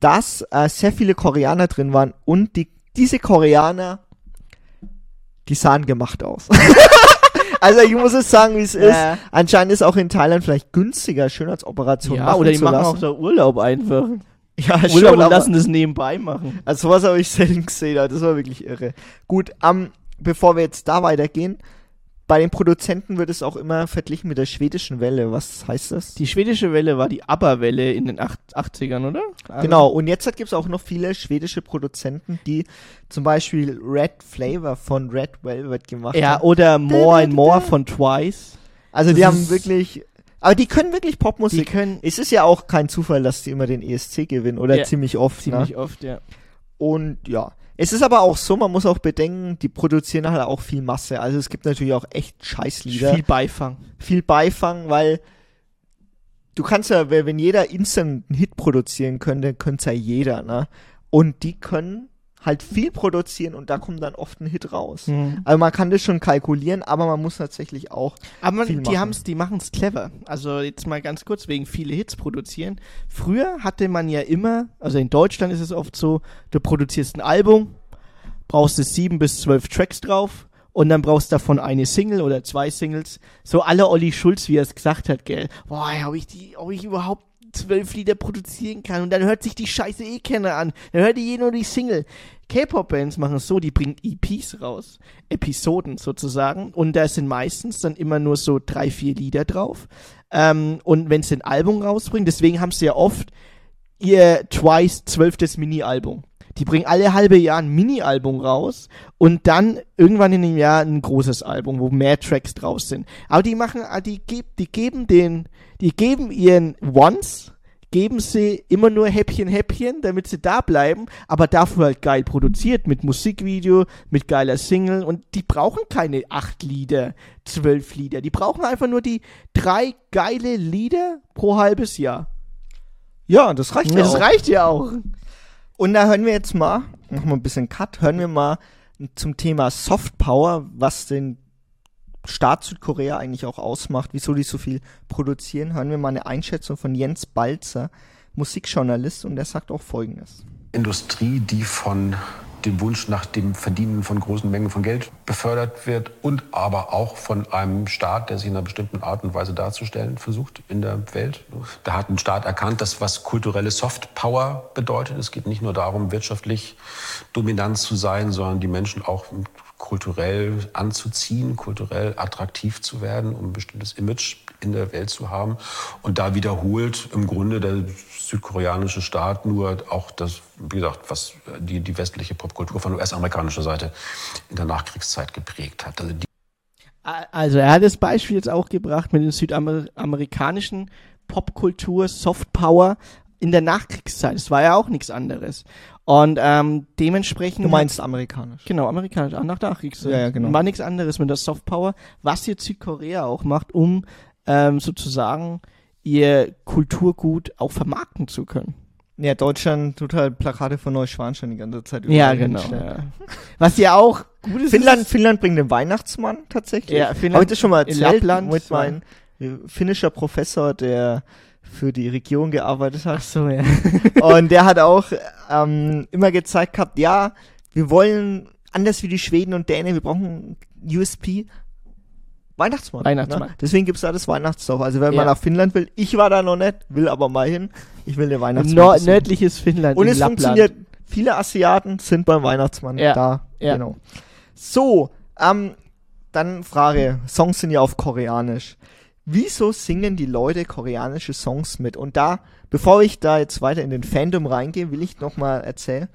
dass äh, sehr viele Koreaner drin waren und die, diese Koreaner, die sahen gemacht aus. *laughs* also ich muss es sagen, wie es ist. Ja. Anscheinend ist auch in Thailand vielleicht günstiger Schönheitsoperationen Ja, machen oder die machen lassen. auch da Urlaub einfach. Ja, Urlaub schon, und lassen das nebenbei machen. also sowas habe ich *laughs* selten gesehen, das war wirklich irre. Gut, ähm, bevor wir jetzt da weitergehen, bei den Produzenten wird es auch immer verglichen mit der schwedischen Welle. Was heißt das? Die schwedische Welle war die ABBA-Welle in den acht- 80ern, oder? Genau, und jetzt gibt es auch noch viele schwedische Produzenten, die zum Beispiel Red Flavor von Red Velvet gemacht Ja, haben. oder More and More von Twice. Also die das haben ist- wirklich, aber die können wirklich Die Popmusik. können Es ist ja auch kein Zufall, dass die immer den ESC gewinnen oder Ja, ziemlich oft. ziemlich ne? oft, ja. Und ja, es ist aber auch so, man muss auch bedenken, die produzieren halt auch viel Masse. Also es gibt natürlich auch echt Scheißlieder. Viel Beifang. viel Beifang, weil du kannst ja, wenn jeder instant einen Hit produzieren könnte, könnte ja jeder, ne? Und die können halt viel produzieren und da kommt dann oft ein Hit raus. Mhm. Also man kann das schon kalkulieren, aber man muss tatsächlich auch Aber viel man, die machen. die machen's clever. Also jetzt mal ganz kurz wegen viele Hits produzieren. Früher hatte man ja immer, also in Deutschland ist es oft so, du produzierst ein Album, brauchst du sieben bis zwölf Tracks drauf und dann brauchst du davon eine Single oder zwei Singles. So alle Olli Schulz, wie er es gesagt hat, gell. Boah, ob ich die, ob ich überhaupt zwölf Lieder produzieren kann und dann hört sich die Scheiße eh keiner an. Dann hört die eh nur die Single. K-Pop-Bands machen es so, die bringen EPs raus, Episoden sozusagen, und da sind meistens dann immer nur so drei, vier Lieder drauf. Ähm, und wenn sie ein Album rausbringen, deswegen haben sie ja oft ihr Twice zwölftes Mini-Album. Die bringen alle halbe Jahr ein Mini-Album raus und dann irgendwann in einem Jahr ein großes Album, wo mehr Tracks draus sind. Aber die machen, ah, die, geb, die geben den, die geben ihren Once, geben sie immer nur Häppchen, Häppchen, damit sie da bleiben, aber dafür halt geil produziert, mit Musikvideo, mit geiler Single und die brauchen keine acht Lieder, zwölf Lieder, die brauchen einfach nur die drei geile Lieder pro halbes Jahr. Ja, das reicht ja Das auch. reicht ja auch. Und da hören wir jetzt mal, machen wir ein bisschen Cut, hören wir mal zum Thema Soft Power, was den Staat Südkorea eigentlich auch ausmacht, wieso die so viel produzieren, hören wir mal eine Einschätzung von Jens Balzer, Musikjournalist, und der sagt auch Folgendes. Industrie, die von dem Wunsch nach dem Verdienen von großen Mengen von Geld befördert wird und aber auch von einem Staat, der sich in einer bestimmten Art und Weise darzustellen versucht in der Welt. Da hat ein Staat erkannt, dass was kulturelle Soft bedeutet. Es geht nicht nur darum, wirtschaftlich dominant zu sein, sondern die Menschen auch kulturell anzuziehen, kulturell attraktiv zu werden, um ein bestimmtes Image in der Welt zu haben. Und da wiederholt im Grunde der südkoreanische Staat nur auch das, wie gesagt, was die, die westliche Popkultur von US-amerikanischer Seite in der Nachkriegszeit geprägt hat. Also die Also er hat das Beispiel jetzt auch gebracht mit den südamerikanischen Popkultur, Soft Power in der Nachkriegszeit. Das war ja auch nichts anderes. Und ähm, dementsprechend. Du meinst amerikanisch. Genau, amerikanisch, auch nach der Nachkriegszeit. Ja, ja, genau. War nichts anderes mit der Soft Power, was jetzt Südkorea auch macht, um ähm, sozusagen ihr Kulturgut auch vermarkten zu können. Ja, Deutschland tut halt Plakate von Neuschwanstein die ganze Zeit. Ja, überall genau. Ja. Was ja auch gut ist. Finnland, Finnland bringt den Weihnachtsmann tatsächlich. Ja, Finnland- Habe ich das schon mal in erzählt? Lappland, mit ja. meinem äh, finnischer Professor, der für die Regierung gearbeitet hat. Ach so, ja. *laughs* Und der hat auch ähm, immer gezeigt gehabt, ja, wir wollen anders wie die Schweden und Dänen, wir brauchen USP. Weihnachtsmann. Weihnachtsmann. Ne? Deswegen gibt's da das Weihnachtsdorf. Also wenn Ja. man nach Finnland will, ich war da noch nicht, will aber mal hin. Ich will den Weihnachtsmann. Nord besuchen. nördliches Finnland. Und es Lappland. funktioniert. Viele Asiaten sind beim Weihnachtsmann Ja, da. ja. Genau. So, ähm, dann Frage. Songs sind ja auf Koreanisch. Wieso singen die Leute koreanische Songs mit? Und da, bevor ich da jetzt weiter in den Fandom reingehe, will ich noch mal erzählen.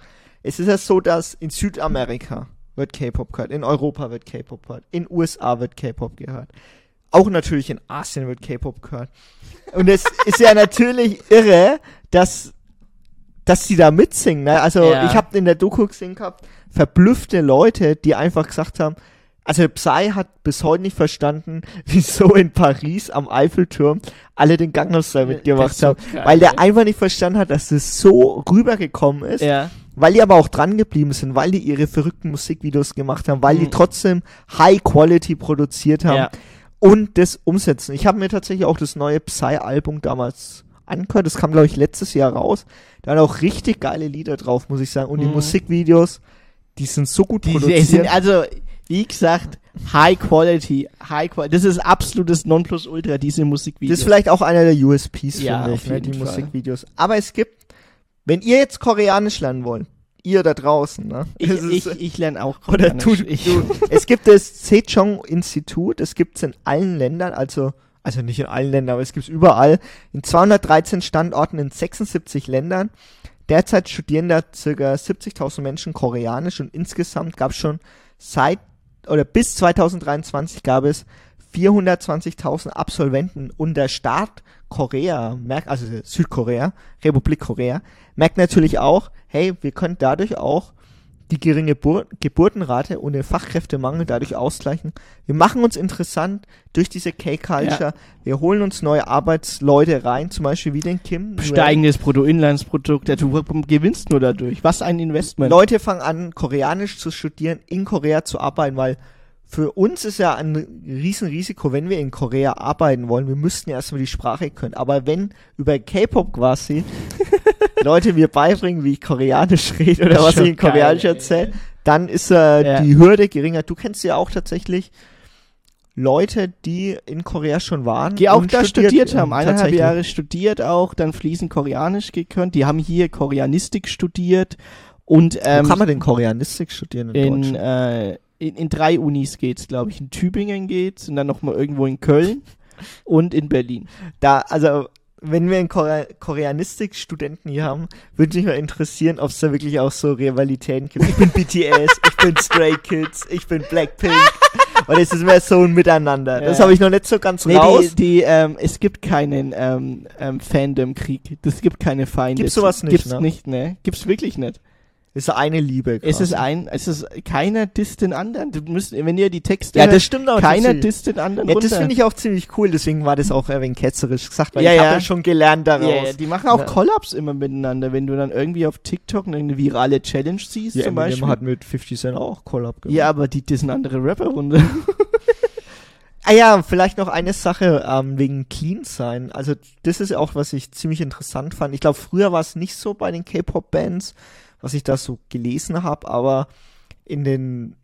Es ist ja so, dass in Südamerika wird K-Pop gehört, in Europa wird K-Pop gehört, in USA wird K-Pop gehört. Auch natürlich in Asien wird K-Pop gehört. Und es *laughs* ist ja natürlich irre, dass dass die da mitsingen. Ne? Also Ja. ich habe in der Doku gesehen gehabt, verblüffte Leute, die einfach gesagt haben, also Psy hat bis heute nicht verstanden, *laughs* wieso in Paris am Eiffelturm alle den Gangnam Style mitgemacht so haben, geil, weil der ey. einfach nicht verstanden hat, dass das so rübergekommen ist, Ja. Weil die aber auch dran geblieben sind, weil die ihre verrückten Musikvideos gemacht haben, weil die Mhm. trotzdem High Quality produziert haben Ja. und das umsetzen. Ich habe mir tatsächlich auch das neue Psy-Album damals angehört. Das kam, glaube ich, letztes Jahr raus. Da waren auch richtig geile Lieder drauf, muss ich sagen. Und die Mhm. Musikvideos, die sind so gut Die, die produziert. sind also, wie gesagt, High Quality, High Quality. Das ist absolutes Nonplusultra, diese Musikvideos. das ist vielleicht auch einer der USPs, Ja, finde ich, ne, die Fall. Musikvideos. Aber es gibt, wenn ihr jetzt Koreanisch lernen wollt, ihr da draußen, ne? ich, ist- ich, ich lerne auch Oder du, Koreanisch. Du. *laughs* Es gibt das Sejong-Institut, es gibt es in allen Ländern, also, also nicht in allen Ländern, aber es gibt es überall, in 213 Standorten in 76 Ländern. Derzeit studieren da circa 70.000 Menschen Koreanisch und insgesamt gab es schon seit, oder bis 2023 gab es 420.000 Absolventen und der Staat Korea, also Südkorea, Republik Korea, merkt natürlich auch, hey, wir können dadurch auch die geringe Bur Geburtenrate und den Fachkräftemangel dadurch ausgleichen. Wir machen uns interessant durch diese K-Culture. Wir holen uns neue Arbeitsleute rein, zum Beispiel wie den Kim. Steigendes Bruttoinlandsprodukt, du gewinnst nur dadurch. Was ein Investment. Leute fangen an, Koreanisch zu studieren, in Korea zu arbeiten, weil für uns ist ja ein Riesenrisiko, wenn wir in Korea arbeiten wollen. Wir müssten ja erstmal die Sprache können. Aber wenn über K-Pop quasi *laughs* Leute mir beibringen, wie ich Koreanisch rede oder was ich in Koreanisch erzähle, dann ist äh, Ja. die Hürde geringer. Du kennst ja auch tatsächlich Leute, die in Korea schon waren. Die auch da studiert, haben, ja, eineinhalb. Jahre studiert auch, dann fließend Koreanisch gekonnt. Die haben hier Koreanistik studiert und ähm, Wo kann man denn Koreanistik studieren in, in, Deutschland? äh, in, in drei Unis geht's, glaube ich. In Tübingen geht's und dann nochmal irgendwo in Köln und in Berlin. Da, also, wenn wir einen Korea Koreanistik-Studenten hier haben, würde mich mal interessieren, ob es da wirklich auch so Rivalitäten gibt. Ich bin BTS, ich bin Stray Kids, ich bin Blackpink. Ist es mehr so ein Miteinander? Das Ja. habe ich noch nicht so ganz Nee, raus. die, die, ähm, es gibt keinen ähm, ähm, Fandom-Krieg. Es gibt keine Feinde. Gibt's sowas nicht, Gibt's ne? nicht, ne? Gibt's wirklich nicht. Ist eine Liebe. Es ist quasi. ein, es ist keiner disst den anderen. Du musst, wenn ihr die Texte Ja, das stimmt auch. keiner das, disst den anderen ja, das runter. finde ich auch ziemlich cool, deswegen war das auch ein wenig ketzerisch gesagt, weil Ja, ich ja. habe ja schon gelernt daraus. Ja, ja, die machen auch Ja. Collabs immer miteinander. Wenn du dann irgendwie auf TikTok eine virale Challenge siehst, Ja, zum Eminem Beispiel. hat mit 50 Cent auch Collab gemacht. ja, aber die dissen andere Rapper runter. *laughs* Ah ja, vielleicht noch eine Sache ähm, wegen Clean sein. Also das ist auch, was ich ziemlich interessant fand. Ich glaube, früher war es nicht so bei den K-Pop-Bands, was ich da so gelesen habe, aber in den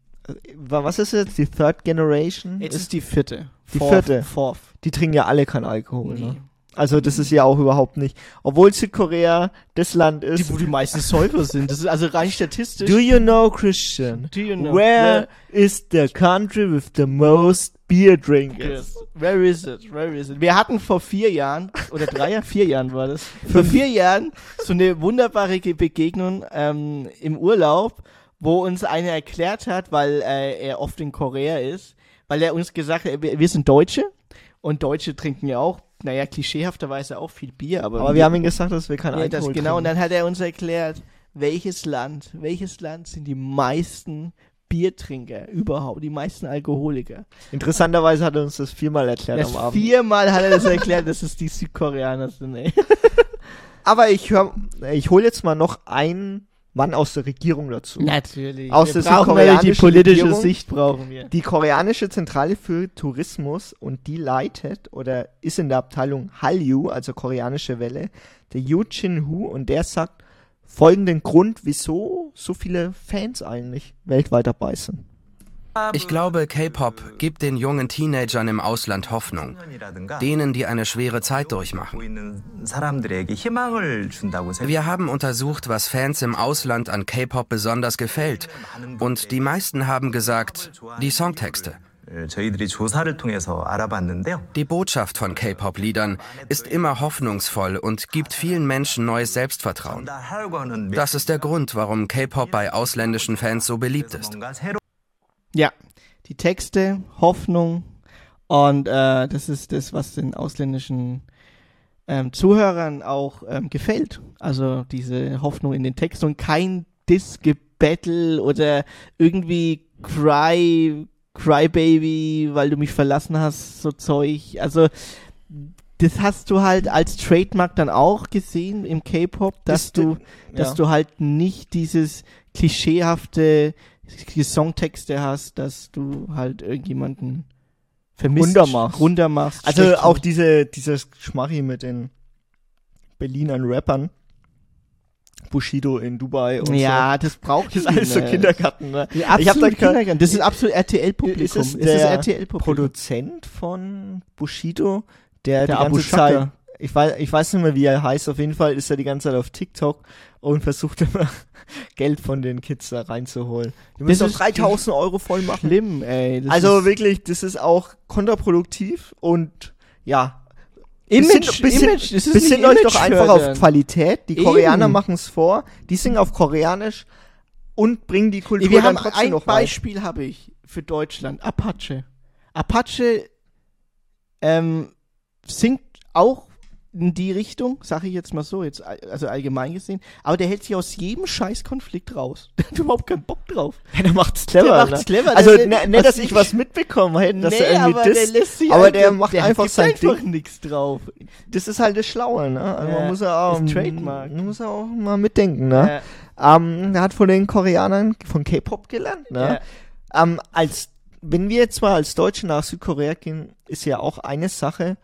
wa- was ist jetzt die Third Generation? Jetzt ist die vierte. Die Fourth, vierte. Fourth. die trinken ja alle keinen Alkohol. Nee. Ne? Also das ist ja auch überhaupt nicht. Obwohl Südkorea das Land ist. Die, wo die meisten *laughs* Säufer sind. Das ist also rein statistisch. Do you know, Christian? Do you know? Where is the country with the most beer drinkers? Yes. Where is it? Where is it? Wir hatten vor vier Jahren, oder drei Jahren, vier Jahren war das, *laughs* vor vier Jahren so eine wunderbare Ge- Begegnung ähm, im Urlaub, wo uns einer erklärt hat, weil äh, er oft in Korea ist, weil er uns gesagt hat, wir, wir sind Deutsche und Deutsche trinken ja auch, naja, klischeehafterweise auch viel Bier, aber, Aber wir haben ihm gesagt, dass wir kein ja, Alkohol das, trinken. genau, und dann hat er uns erklärt, welches Land, welches Land sind die meisten Biertrinker überhaupt, die meisten Alkoholiker. Interessanterweise hat er uns das viermal erklärt Das am Abend. viermal hat er das *laughs* erklärt, dass es die Südkoreaner sind, ey. *laughs* Aber ich hör, ich hole jetzt mal noch einen Mann aus der Regierung dazu. Natürlich. Aus wir der natürlich die südkoreanischen politische Regierung. Sicht brauchen wir. Die koreanische Zentrale für Tourismus und die leitet oder ist in der Abteilung Hallyu, also koreanische Welle, der Yoo Chin-hu und der sagt folgenden Grund, wieso so viele Fans eigentlich weltweit dabei sind. Ich glaube, K-Pop gibt den jungen Teenagern im Ausland Hoffnung. Denen, die eine schwere Zeit durchmachen. Wir haben untersucht, was Fans im Ausland an K-Pop besonders gefällt. Und die meisten haben gesagt, die Songtexte. Die Botschaft von K-Pop-Liedern ist immer hoffnungsvoll und gibt vielen Menschen neues Selbstvertrauen. Das ist der Grund, warum K-Pop bei ausländischen Fans so beliebt ist. Ja, die Texte, Hoffnung und äh, das ist das, was den ausländischen ähm, Zuhörern auch ähm, gefällt. Also diese Hoffnung in den Text und kein Diss-Gebattle oder irgendwie Cry, Crybaby, weil du mich verlassen hast, so Zeug. Also das hast du halt als Trademark dann auch gesehen im K-Pop, dass Ist, du, äh, dass ja. du halt nicht dieses klischeehafte die Songtexte hast, dass du halt irgendjemanden vermisst, Runtermachst. runtermachst Also auch diese, dieses Schmarri mit den Berlinern Rappern. Bushido in Dubai und ja, das braucht so. Das ist alles so? Kindergarten, ne? Ja, Ich hab da Kindergarten. Das ist absolut RTL-Publikum. Ist es Es der ist RTL-Publikum. Produzent von Bushido, der, Der die ganze. Zeit, ich weiß, ich weiß nicht mehr, wie er heißt, auf jeden Fall ist er die ganze Zeit auf TikTok und versucht immer *laughs* Geld von den Kids da reinzuholen. Die müssen doch 3000 Euro voll machen. Schlimm, ey. Das Also wirklich, das ist auch kontraproduktiv und ja. Image, bisschen, Image. Ist bisschen nicht euch doch einfach auf fördern. Qualität. Die. Koreaner machen es vor, die singen auf Koreanisch und bringen die Kultur Wir dann haben trotzdem ein noch. Beispiel habe ich für Deutschland. Apache. Apache ähm, singt auch in die Richtung, sage ich jetzt mal so, jetzt also allgemein gesehen, aber der hält sich aus jedem Scheißkonflikt raus. *laughs* Der hat überhaupt keinen Bock drauf. Ja, der macht's clever. Der macht's ne? clever. Also, Der- ne, ne, dass ich was mitbekommen hätte, dass nee, er irgendwie aber disst, der lässt sich aber halt- der macht einfach gibt sein einfach Ding. nichts drauf. Das ist halt das Schlaue, ne? Also Ja, man muss ja auch, ist Trademark. man muss ja auch mal mitdenken, ne? Ähm, er hat von den Koreanern von K-Pop gelernt, ne? Ähm, als, wenn wir jetzt mal als Deutsche nach Südkorea gehen, ist ja auch eine Sache,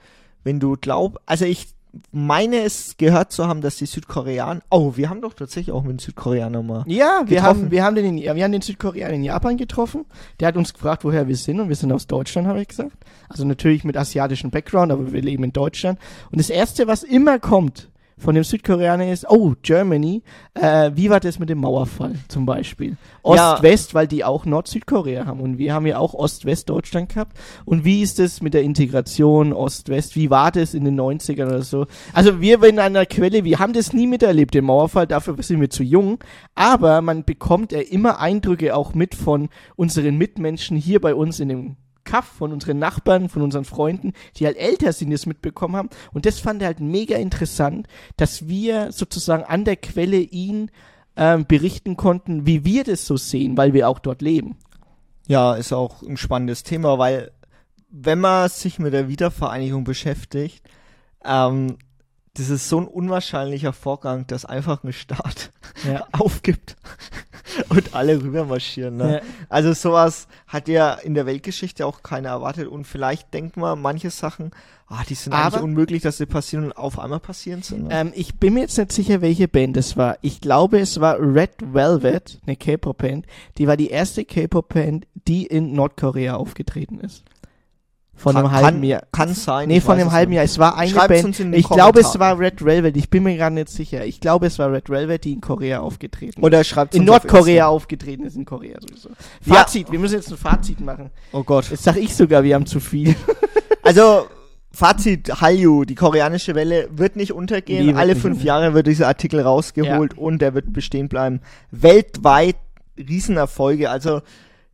wenn du glaub, also ich meine es gehört zu haben, dass die Südkoreaner. Oh, wir haben doch tatsächlich auch mit den Südkoreanern mal. Ja, wir getroffen. haben, wir haben den, in, wir haben den Südkoreaner in Japan getroffen. Der hat uns gefragt, woher wir sind und wir sind aus Deutschland, habe ich gesagt. Also natürlich mit asiatischem Background, aber wir leben in Deutschland. Und das erste, was immer kommt von dem Südkoreaner ist, oh, Germany, äh, wie war das mit dem Mauerfall zum Beispiel? Ja. Ost-West, weil die auch Nord-Südkorea haben und wir haben ja auch Ost-West-Deutschland gehabt. Und wie ist es mit der Integration Ost-West? Wie war das in den 90ern oder so? Also wir in einer Quelle, wir haben das nie miterlebt, den Mauerfall, dafür sind wir zu jung. Aber man bekommt ja immer Eindrücke auch mit von unseren Mitmenschen hier bei uns in dem Kaff, von unseren Nachbarn, von unseren Freunden, die halt älter sind, die mitbekommen haben. Und das fand er halt mega interessant, dass wir sozusagen an der Quelle ihn ähm, berichten konnten, wie wir das so sehen, weil wir auch dort leben. Ja, ist auch ein spannendes Thema, weil wenn man sich mit der Wiedervereinigung beschäftigt, ähm, das ist so ein unwahrscheinlicher Vorgang, dass einfach ein Staat Ja. *laughs* aufgibt und alle rüber marschieren. Ne? Ja. Also sowas hat ja in der Weltgeschichte auch keiner erwartet und vielleicht denkt man, manche Sachen, ah, die sind Aber- eigentlich unmöglich, dass sie passieren und auf einmal passieren sind. Ne? Ähm, ich bin mir jetzt nicht sicher, welche Band es war. Ich glaube, es war Red Velvet, eine K-Pop-Band. Die war die erste K-Pop-Band, die in Nordkorea aufgetreten ist. Von Kann- einem halben Jahr. kann sein, Nee, von einem halben. Jahr. Es war eine Schreibt's Band. in ich glaube, es war Red Velvet. Ich bin mir gerade nicht sicher. Ich glaube, es war Red Velvet, die in Korea aufgetreten Oder ist. schreibt's In uns auf Nordkorea Insta. aufgetreten ist, in Korea sowieso. Ja. Fazit. Wir müssen jetzt ein Fazit machen. Oh Gott. Jetzt sag ich sogar, wir haben zu viel. *laughs* Also, Fazit, Hallyu, die koreanische Welle wird nicht untergehen. Wird Alle fünf. Jahre wird dieser Artikel rausgeholt und der wird bestehen bleiben. Weltweit Riesenerfolge. Also,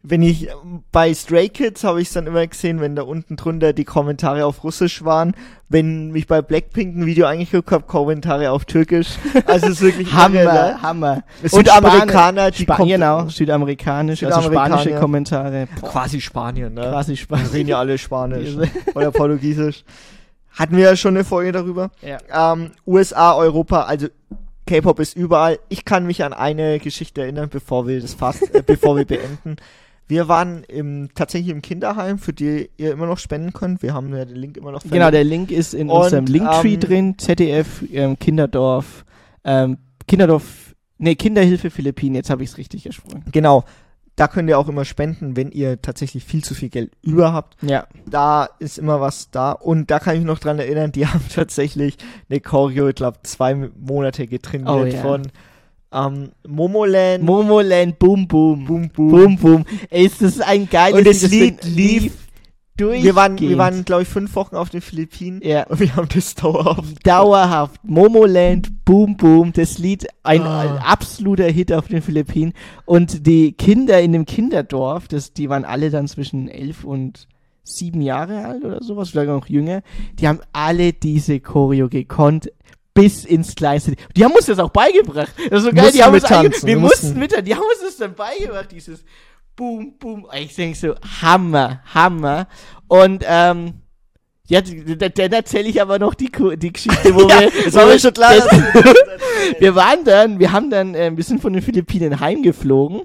wenn ich bei Stray Kids habe ich es dann immer gesehen, wenn da unten drunter die Kommentare auf Russisch waren. Wenn mich bei Blackpink ein Video angeguckt habe, Kommentare auf Türkisch. *laughs* Also es ist wirklich Hammer, irre, ne? Hammer. Südamerikaner, die Spa kommt- genau, südamerikanisch, also Südamerikaner. spanische Kommentare. Boah, Quasi Spanien, ne? quasi Die Spanisch. reden ja alle Spanisch oder Portugiesisch. Hatten wir ja schon eine Folge darüber. Ja. Ähm, USA, Europa, also K-Pop ist überall. Ich kann mich an eine Geschichte erinnern, bevor wir das fast, äh, bevor wir beenden. *laughs* Wir waren im, tatsächlich im Kinderheim, für die ihr immer noch spenden könnt. Wir haben ja den Link immer noch Genau, der Link ist in Und, unserem Linktree ähm, drin. ZDF, ähm, Kinderdorf, ähm, Kinderdorf, nee, Kinderhilfe Philippinen, jetzt habe ich es richtig gesprochen. Genau. Da könnt ihr auch immer spenden, wenn ihr tatsächlich viel zu viel Geld über habt. Ja. Da ist immer was da. Und da kann ich mich noch dran erinnern, die *laughs* haben tatsächlich eine Choreo, ich glaube, zwei Monate getrainiert Oh, ja. von ähm, Momoland. Momoland, Boom Boom. Boom Boom. Boom Boom. Ey, ist das ein geiles Und das Lied. Lied lief. durch. Wir waren, wir waren, glaube ich, fünf Wochen auf den Philippinen. Ja. Und wir haben das dauerhaft. Dauerhaft. Momoland, Boom Boom, das Lied, ein, Ah. ein absoluter Hit auf den Philippinen. Und die Kinder in dem Kinderdorf, das, die waren alle dann zwischen elf und sieben Jahre alt oder sowas, vielleicht auch noch jünger. Die haben alle diese Choreo gekonnt. Bis ins Kleinste. Die haben uns das auch beigebracht. Das ist so geil, Mussten die haben uns wir wir mussten mit, die haben uns das dann beigebracht, dieses Boom, Boom. Ich denke so, Hammer, Hammer. Und, ähm, ja, dann erzähle ich aber noch die, die Geschichte, wo *laughs* Ja, wir, das war mir wir- schon klar, das- *laughs* wir waren dann, wir haben dann, äh, wir sind von den Philippinen heimgeflogen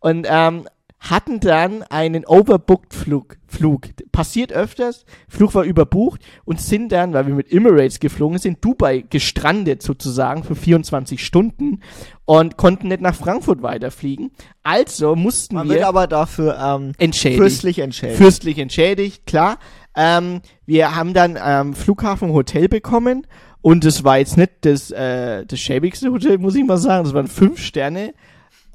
und ähm, hatten dann einen overbooked Flug. Flug. Passiert öfters, Flug war überbucht und sind dann, weil wir mit Emirates geflogen sind, Dubai gestrandet sozusagen für 24 Stunden und konnten nicht nach Frankfurt weiterfliegen. Also mussten Man wir wird aber dafür ähm, entschädigt. fürstlich entschädigt. Fürstlich entschädigt, klar. Ähm, wir haben dann am Flughafen Hotel bekommen und es war jetzt nicht das, äh, das schäbigste Hotel, muss ich mal sagen. Das waren fünf Sterne.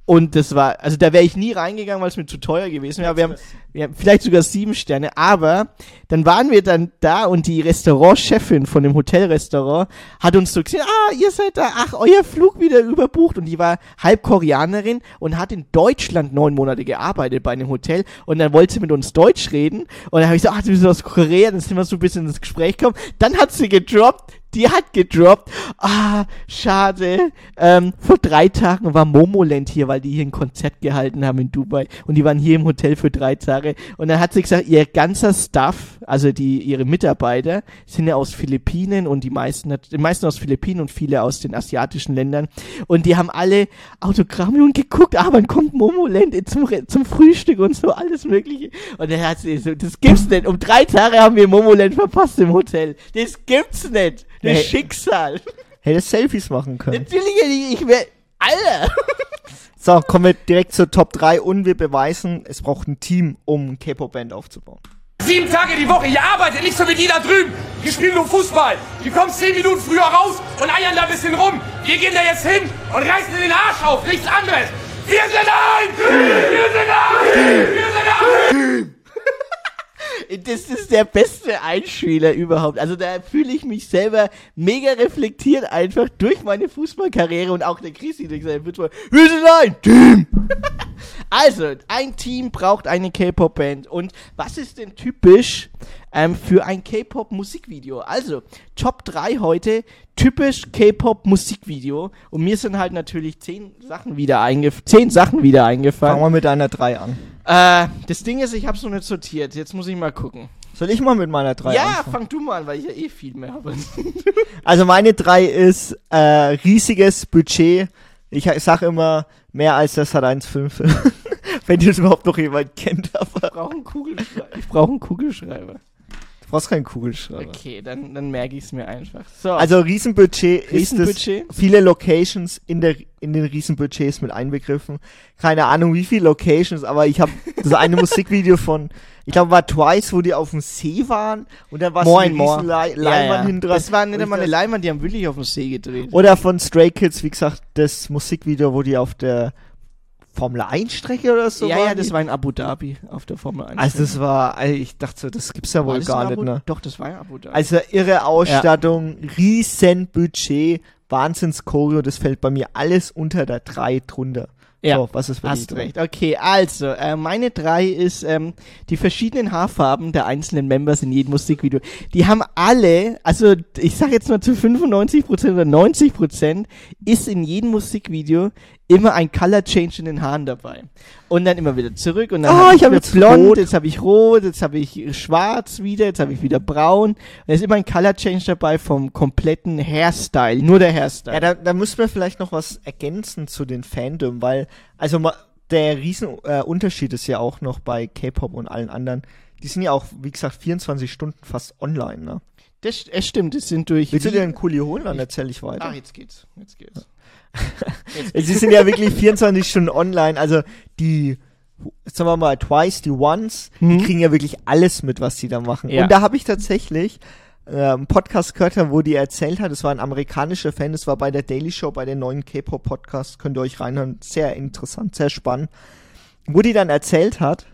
Und das war, also da wäre ich nie reingegangen, weil es mir zu teuer gewesen wäre. Wir haben, wir haben vielleicht sogar sieben Sterne, aber dann waren wir dann da und die Restaurantchefin von dem Hotelrestaurant hat uns so gesehen, ah, ihr seid da, ach, euer Flug wieder überbucht. Und die war halb Koreanerin und hat in Deutschland neun Monate gearbeitet bei einem Hotel. Und dann wollte sie mit uns Deutsch reden. Und dann habe ich so, ach, du bist aus Korea, dann sind wir so ein bisschen ins Gespräch gekommen. Dann hat sie gedroppt, die hat gedroppt. Ah, schade. Ähm, vor drei Tagen war Momoland hier, weil die hier ein Konzert gehalten haben in Dubai. Und die waren hier im Hotel für drei Tage. Und dann hat sie gesagt, ihr ganzer Staff, also die, ihre Mitarbeiter, sind ja aus Philippinen und die meisten, die meisten aus Philippinen und viele aus den asiatischen Ländern. Und die haben alle Autogramme und geguckt, ah, wann kommt Momoland zum, zum Frühstück und so, alles mögliche. Und dann hat sie so, das gibt's nicht. Um drei Tage haben wir Momoland verpasst im Hotel. Das gibt's nicht. Das Hey. Schicksal. Hättest Selfies machen können. Natürlich, ich, ich will. Alter! *laughs* So, kommen wir direkt zur Top 3 und wir beweisen, es braucht ein Team, um eine K-Pop-Band aufzubauen. Sieben Tage die Woche, ihr arbeitet nicht so wie die da drüben. Die spielen nur Fußball. Die kommen zehn Minuten früher raus und eiern da ein bisschen rum. Wir gehen da jetzt hin und reißen den Arsch auf, nichts anderes. Wir sind ein! Wir sind ein! Wir sind ein! Das ist der beste Einspieler überhaupt. Also da fühle ich mich selber mega reflektiert einfach durch meine Fußballkarriere und auch der Chrissy, der gesagt hat, wir sind ein Team. *laughs* also, ein Team braucht eine K-Pop-Band. Und was ist denn typisch ähm, für ein K-Pop-Musikvideo? Also, Top 3 heute, typisch K-Pop-Musikvideo. Und mir sind halt natürlich zehn Sachen wieder eingefallen. Zehn Sachen wieder eingefallen. Fangen wir mit einer 3 an. Äh, das Ding ist, ich hab's noch nicht sortiert. Jetzt muss ich mal gucken. Soll ich mal mit meiner 3 ja, anfangen? fang du mal an, weil ich ja eh viel mehr habe. *laughs* Also meine 3 ist äh, riesiges Budget. Ich sag immer mehr als der Sat 1 Film. *laughs* Wenn das überhaupt noch jemand kennt, aber Ich brauche einen Kugelschreiber. Ich brauche einen Kugelschreiber. Du brauchst keinen Kugelschreiber. Okay, dann, dann merke ich es mir einfach. So. Also Riesenbudget, Riesenbudget? ist es, viele Locations in der in den Riesenbudgets mit einbegriffen. Keine Ahnung, wie viele Locations, aber ich habe das eine *laughs* Musikvideo von, ich glaube, war Twice, wo die auf dem See waren und dann war so Moin, eine riesen Le Ja, Leinwand ja. hinten dran. Das war nicht einmal eine das- Leinwand, die haben wirklich auf dem See gedreht. Oder von Stray Kids, wie gesagt, das Musikvideo, wo die auf der Formel 1 Strecke oder so ja, ja, das war in Abu Dhabi auf der Formel 1. Also das war, also ich dachte so, das gibt's ja wohl gar nicht, ne? Doch, das war in Abu Dhabi. Also irre Ausstattung, riesen Budget, Wahnsinns Choreo, das fällt bei mir alles unter der 3 drunter. Ja, so, was ist bei Hast recht. Okay, also, äh, meine drei ist ähm, die verschiedenen Haarfarben der einzelnen Members in jedem Musikvideo. Die haben alle, also ich sag jetzt mal zu 95% oder 90% ist in jedem Musikvideo immer ein Color Change in den Haaren dabei. Und dann immer wieder zurück und dann Oh, hab ich hab wieder jetzt blond, rot. jetzt habe ich rot, jetzt habe ich schwarz wieder, jetzt habe ich wieder braun. Und es ist immer ein Color Change dabei vom kompletten Hairstyle, nur der Hairstyle. Ja, da, da müssen wir vielleicht noch was ergänzen zu den Fandom, weil, also der riesen äh, Unterschied ist ja auch noch bei K-Pop und allen anderen. Die sind ja auch, wie gesagt, 24 Stunden fast online, ne? Das, es stimmt, es sind durch. Willst du dir einen Kuli holen? Dann erzähl ich weiter. Ah, jetzt geht's. Jetzt geht's. Sie sind ja wirklich 24 Stunden online, also die, sagen wir mal, Twice, die Ones, Mhm. die kriegen ja wirklich alles mit, was die da machen. Ja. Und da habe ich tatsächlich äh, einen Podcast gehört, wo die erzählt hat, es war ein amerikanischer Fan, das war bei der Daily Show, bei den neuen K-Pop-Podcasts, könnt ihr euch reinhören, sehr interessant, sehr spannend, wo die dann erzählt hat,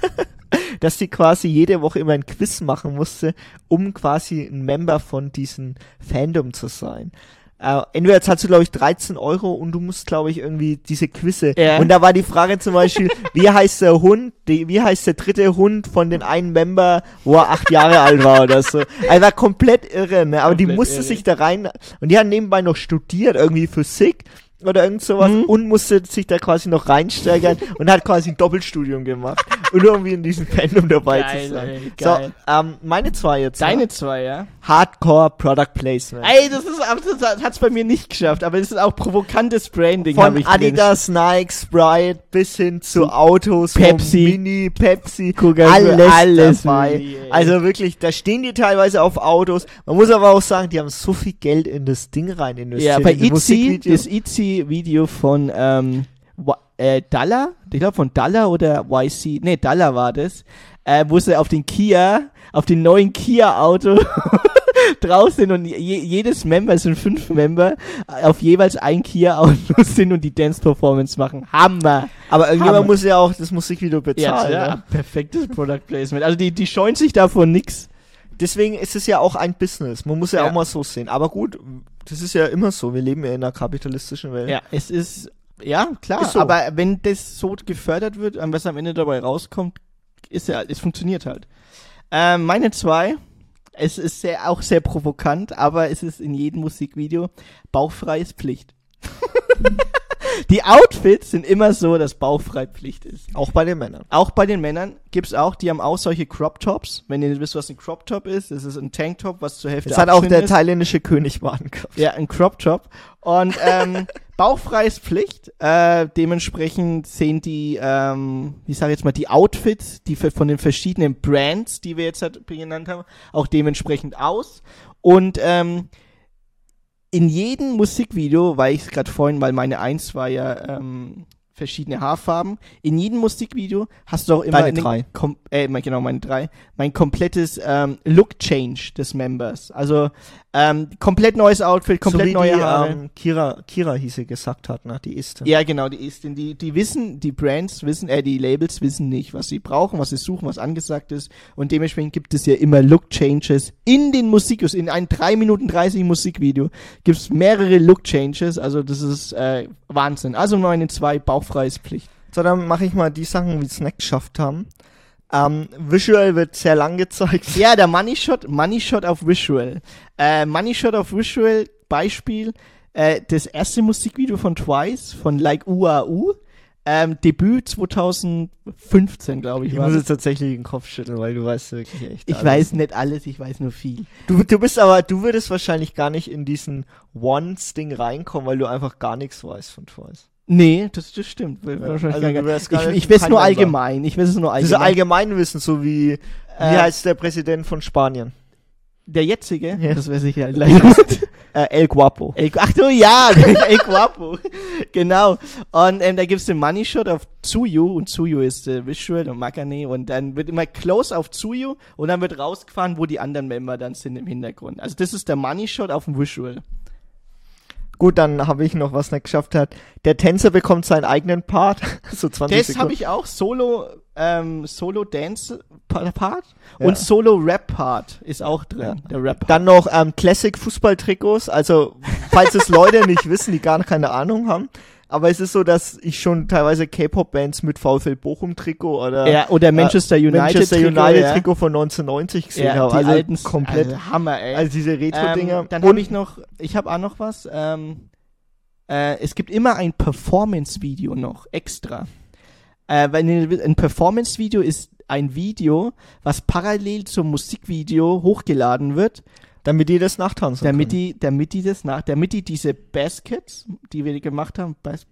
*laughs* dass die quasi jede Woche immer ein Quiz machen musste, um quasi ein Member von diesem Fandom zu sein. Äh, entweder zahlst du, glaube ich, 13 Euro und du musst, glaube ich, irgendwie diese Quizze. Ja. Und da war die Frage zum Beispiel, *laughs* wie heißt der Hund, die, wie heißt der dritte Hund von den einen Member, wo er acht Jahre alt war oder so. Also war komplett irre, ne? Aber die Komplett musste irre. sich da rein, und die hat nebenbei noch studiert, irgendwie Physik oder irgend sowas Mhm. und musste sich da quasi noch reinsteigern und hat quasi ein Doppelstudium gemacht, *laughs* um irgendwie in diesem Fandom dabei Geil, zu sein. ey, so, ähm, meine zwei jetzt. Deine ne? zwei, ja? Hardcore Product Placement. Ey, das ist, das hat's bei mir nicht geschafft, aber das ist auch provokantes Branding. Von ich drin. Adidas, Nike, Sprite bis hin zu Autos, Pepsi. Mini, Pepsi, Coca-Cola, alles, alles dabei. ey. also wirklich, da stehen die teilweise auf Autos. Man muss aber auch sagen, die haben so viel Geld in das Ding rein investiert. Ja, bei in die Itzy, Itzy-Video von ähm, äh, Dalla, ich glaube von Dalla oder YC, nee, Dalla war das, äh, wo sie auf den Kia, auf den neuen Kia-Auto *laughs* drauf sind und je, jedes Member, es sind fünf Member, äh, auf jeweils ein Kia-Auto *laughs* sind und die Dance-Performance machen. Hammer! aber irgendjemand Hammer. muss ja auch das Musikvideo bezahlen. ja, ne? perfektes Product Placement. Also die, die scheuen sich davon nix. Deswegen ist es ja auch ein Business. Man muss ja, Ja. auch mal so sehen. Aber gut, das ist ja immer so. Wir leben ja in einer kapitalistischen Welt. Ja, es ist, ja, klar, Ist so. aber wenn das so gefördert wird, was am Ende dabei rauskommt, ist ja, es funktioniert halt. Ähm, meine zwei, es ist sehr, auch sehr provokant, aber es ist in jedem Musikvideo, bauchfrei ist Pflicht. *laughs* Die Outfits sind immer so, dass bauchfrei Pflicht ist. Auch bei den Männern. Auch bei den Männern gibt's auch, die haben auch solche Crop Tops. Wenn ihr nicht wisst, was ein Crop Top ist, das ist ein Tanktop, was zur Hälfte Das hat auch der ist. thailändische König mal angehabt. Ja, ein Crop Top. Und ähm, *laughs* bauchfrei ist Pflicht. Äh, dementsprechend sehen die, ähm, ich sage jetzt mal, die Outfits, die von den verschiedenen Brands, die wir jetzt halt genannt haben, auch dementsprechend aus. Und ähm, in jedem Musikvideo, weil ich es gerade vorhin, weil meine Eins war ja ähm, verschiedene Haarfarben, in jedem Musikvideo hast du auch immer Deine drei. Kom äh, genau meine drei, mein komplettes ähm, Look Change des Members. Also ähm, komplett neues Outfit, komplett so neue die, Haare. Ähm, Kira, Kira hieß sie gesagt hat, ne? Die ist. Ja, genau, die Estin. Die, die wissen, die Brands wissen, äh, die Labels wissen nicht, was sie brauchen, was sie suchen, was angesagt ist. Und dementsprechend gibt es ja immer Look-Changes in den Musikvideos. In einem 3 Minuten 30 Musikvideo gibt es mehrere Look-Changes. Also das ist äh, Wahnsinn. Also meine zwei, bauchfreies Pflicht. So, dann mache ich mal die Sachen, wie es nicht geschafft haben. Ähm, Visual wird sehr lang gezeigt. Ja, der Money Shot, Money Shot auf Visual. Äh, Money Shot auf Visual, Beispiel, äh, das erste Musikvideo von Twice, von Like UAU. Ähm, Debüt 2015, glaube ich. Ich war muss das. jetzt tatsächlich den Kopf schütteln, weil du weißt wirklich echt. Ich alles. weiß nicht alles, ich weiß nur viel. Du, du bist aber, du würdest wahrscheinlich gar nicht in diesen Once-Ding reinkommen, weil du einfach gar nichts weißt von Twice. Nee, das, das stimmt. Wahrscheinlich also gar ich ich weiß nur allgemein. Ich weiß es nur Diese allgemein. Allgemeinwissen, so wie, wie Äh, heißt der Präsident von Spanien? Der jetzige? Ja. Das weiß ich ja leider nicht. Äh, El Guapo. El, ach du, ja, *laughs* El *laughs* Guapo. genau. Und ähm, da gibt's den Money Shot auf Tsuyu und Tsuyu ist äh, Visual und Makane und dann wird immer close auf Tsuyu und dann wird rausgefahren, wo die anderen Member dann sind im Hintergrund. Also das ist der Money Shot auf dem Visual. Gut, dann habe ich noch was nicht geschafft hat. Der Tänzer bekommt seinen eigenen Part, *laughs* so 20 Das Sekunden. habe ich auch Solo ähm, Solo Dance Pa- Part Ja. und Solo Rap Part ist auch drin. Ja. Der Rap Part. Dann noch ähm, Classic Fußballtrikots, also falls es Leute nicht wissen, die gar keine Ahnung haben. Aber es ist so, dass ich schon teilweise K-Pop-Bands mit VfL Bochum Trikot oder Ja, oder Manchester United Manchester Trikot, United ja. Trikot von 1990 gesehen ja, habe. die Also alten komplett. Also Hammer, ey. Also diese Retro-Dinger. Ähm, dann habe ich noch, ich habe auch noch was. Ähm, äh, es gibt immer ein Performance-Video noch extra. Äh, weil ein Performance-Video ist ein Video, was parallel zum Musikvideo hochgeladen wird, damit die das nachtanzen damit können. die, damit die das nach, damit die diese Baskets, die wir gemacht haben, Bas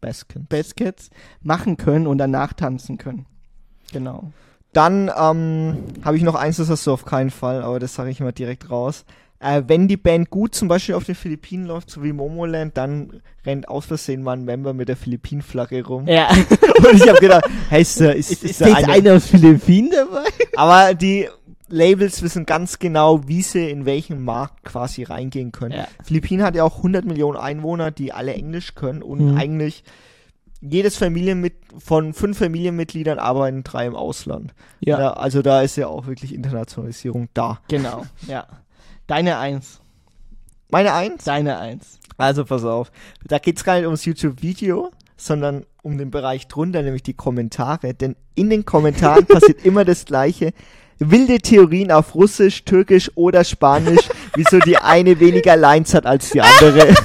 Baskins. Baskets machen können und danach tanzen können. Genau. Dann ähm, habe ich noch eins, das hast du auf keinen Fall, aber das sage ich mal direkt raus. Äh, wenn die Band gut zum Beispiel auf den Philippinen läuft, so wie Momoland, dann rennt aus Versehen mal ein Member mit der Philippinen-Flagge rum. Ja. *laughs* Und ich habe gedacht, hey, ist, da- ist, Ist, ist, ist da eine- einer aus Philippinen dabei? Aber die Labels wissen ganz genau, wie sie in welchen Markt quasi reingehen können. Ja. Philippinen hat ja auch 100 Millionen Einwohner, die alle Englisch können und Mhm. eigentlich jedes Familienmit von fünf Familienmitgliedern arbeiten drei im Ausland. Ja. also da ist ja auch wirklich Internationalisierung da. Genau, ja. Deine Eins. Meine Eins? Deine Eins. Also pass auf, da geht's gar nicht ums YouTube-Video, sondern um den Bereich drunter, nämlich die Kommentare. Denn in den Kommentaren *laughs* passiert immer das Gleiche. Wilde Theorien auf Russisch, Türkisch oder Spanisch, *laughs* wieso die eine weniger Lines hat als die andere. *laughs*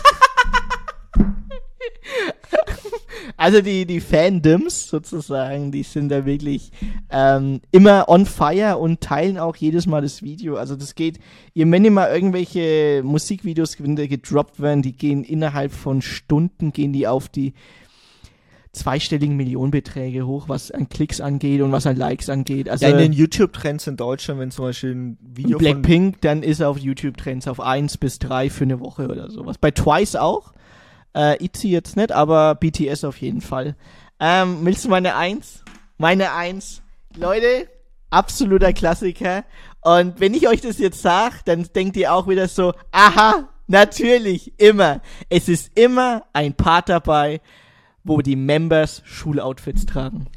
Also die, die Fandoms sozusagen, die sind da wirklich ähm, immer on fire und teilen auch jedes Mal das Video. Also das geht, ihr wenn ihr mal irgendwelche Musikvideos, wenn die gedroppt werden, die gehen innerhalb von Stunden, gehen die auf die zweistelligen Millionenbeträge hoch, was an Klicks angeht und was an Likes angeht. Also ja, in den YouTube-Trends in Deutschland, wenn zum Beispiel ein Video Blackpink, dann ist er auf YouTube-Trends auf 1 bis 3 für eine Woche oder sowas. Bei Twice auch. Äh, ITZY jetzt nicht, aber BTS auf jeden Fall. Ähm, willst du meine 1? Meine 1. Leute, absoluter Klassiker. Und wenn ich euch das jetzt sage, dann denkt ihr auch wieder so, aha, natürlich, immer. Es ist immer ein Part dabei, wo die Members Schuloutfits tragen.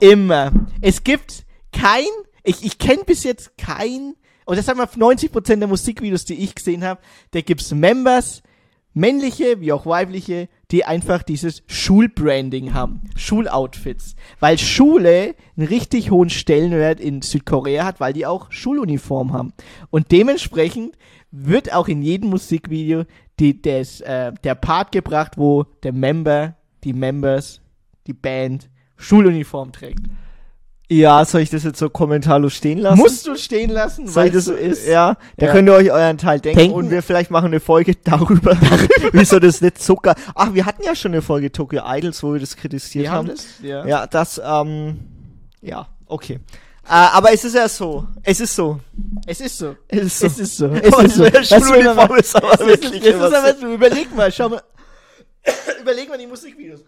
Immer. Es gibt kein, ich, ich kenne bis jetzt kein, und das haben wir 90% der Musikvideos, die ich gesehen habe, da gibt's Members, männliche wie auch weibliche, die einfach dieses Schulbranding haben, Schuloutfits, weil Schule einen richtig hohen Stellenwert in Südkorea hat, weil die auch Schuluniform haben und dementsprechend wird auch in jedem Musikvideo die, des, äh, der Part gebracht, wo der Member, die Members, die Band Schuluniform trägt. Ja, soll ich das jetzt so kommentarlos stehen lassen? Musst du stehen lassen, Soll weil das so ist. Ja, da Ja. könnt ihr euch euren Teil denken, Denken. und wir vielleicht machen eine Folge darüber, *laughs* wieso das nicht Zucker. Ach, wir hatten ja schon eine Folge Tokyo Idols, wo wir das kritisiert Wir haben. haben das, ja. Ja, das, ähm, ja, okay. aber es ist ja so. Es ist so. Es ist so. Es ist so. Es ist so. Es ist so. ist aber Es ist- wirklich es ist aber so. so. Überleg mal, schau mal. *coughs* Überleg mal die Musikvideos.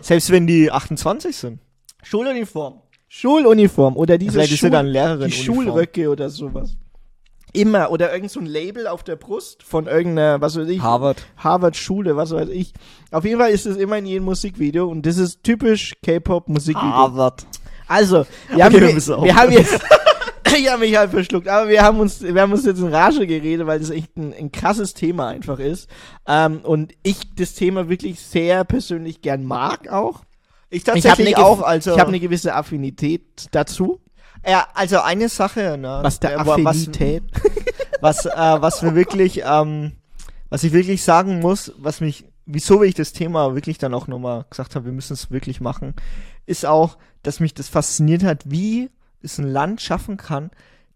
Selbst wenn die 28 sind. Schuluniform. Schuluniform oder diese ist Schul die Schulröcke oder sowas. Immer. Oder irgend so ein Label auf der Brust von irgendeiner, was weiß ich. Harvard. Harvard Schule, was weiß ich. Auf jeden Fall ist es immer in jedem Musikvideo und das ist typisch K-Pop Musikvideo. Harvard. Also, wir haben, Okay, wir wir, wir haben jetzt, *laughs* ich habe mich halt verschluckt, aber wir haben uns, wir haben uns jetzt in Rage geredet, weil das echt ein, ein krasses Thema einfach ist. Ähm, und ich das Thema wirklich sehr persönlich gern mag auch. Ich Ich habe tatsächlich eine, auch, also. ich habe eine gewisse Affinität dazu. ja, also eine Sache, ne, Was der äh, wa- was, Affinität. *laughs* was, äh, was wir wirklich, ähm, was ich wirklich sagen muss, was mich, wieso ich das Thema wirklich dann auch nochmal gesagt habe, wir müssen es wirklich machen, ist auch, dass mich das fasziniert hat, wie es ein Land schaffen kann,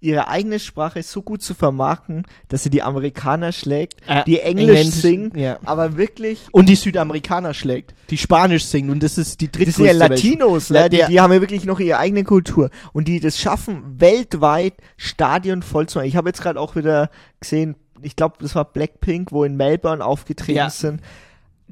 ihre eigene Sprache so gut zu vermarkten, dass sie die Amerikaner schlägt, Äh, die Englisch Englisch, singen, ja. aber wirklich Und die Südamerikaner schlägt, die Spanisch singen und das ist die dritte Das sind ja Latinos, ne? die, die haben ja wirklich noch ihre eigene Kultur und die das schaffen, weltweit Stadion voll zu machen. Ich habe jetzt gerade auch wieder gesehen, ich glaube, das war Blackpink, wo in Melbourne aufgetreten Ja. sind.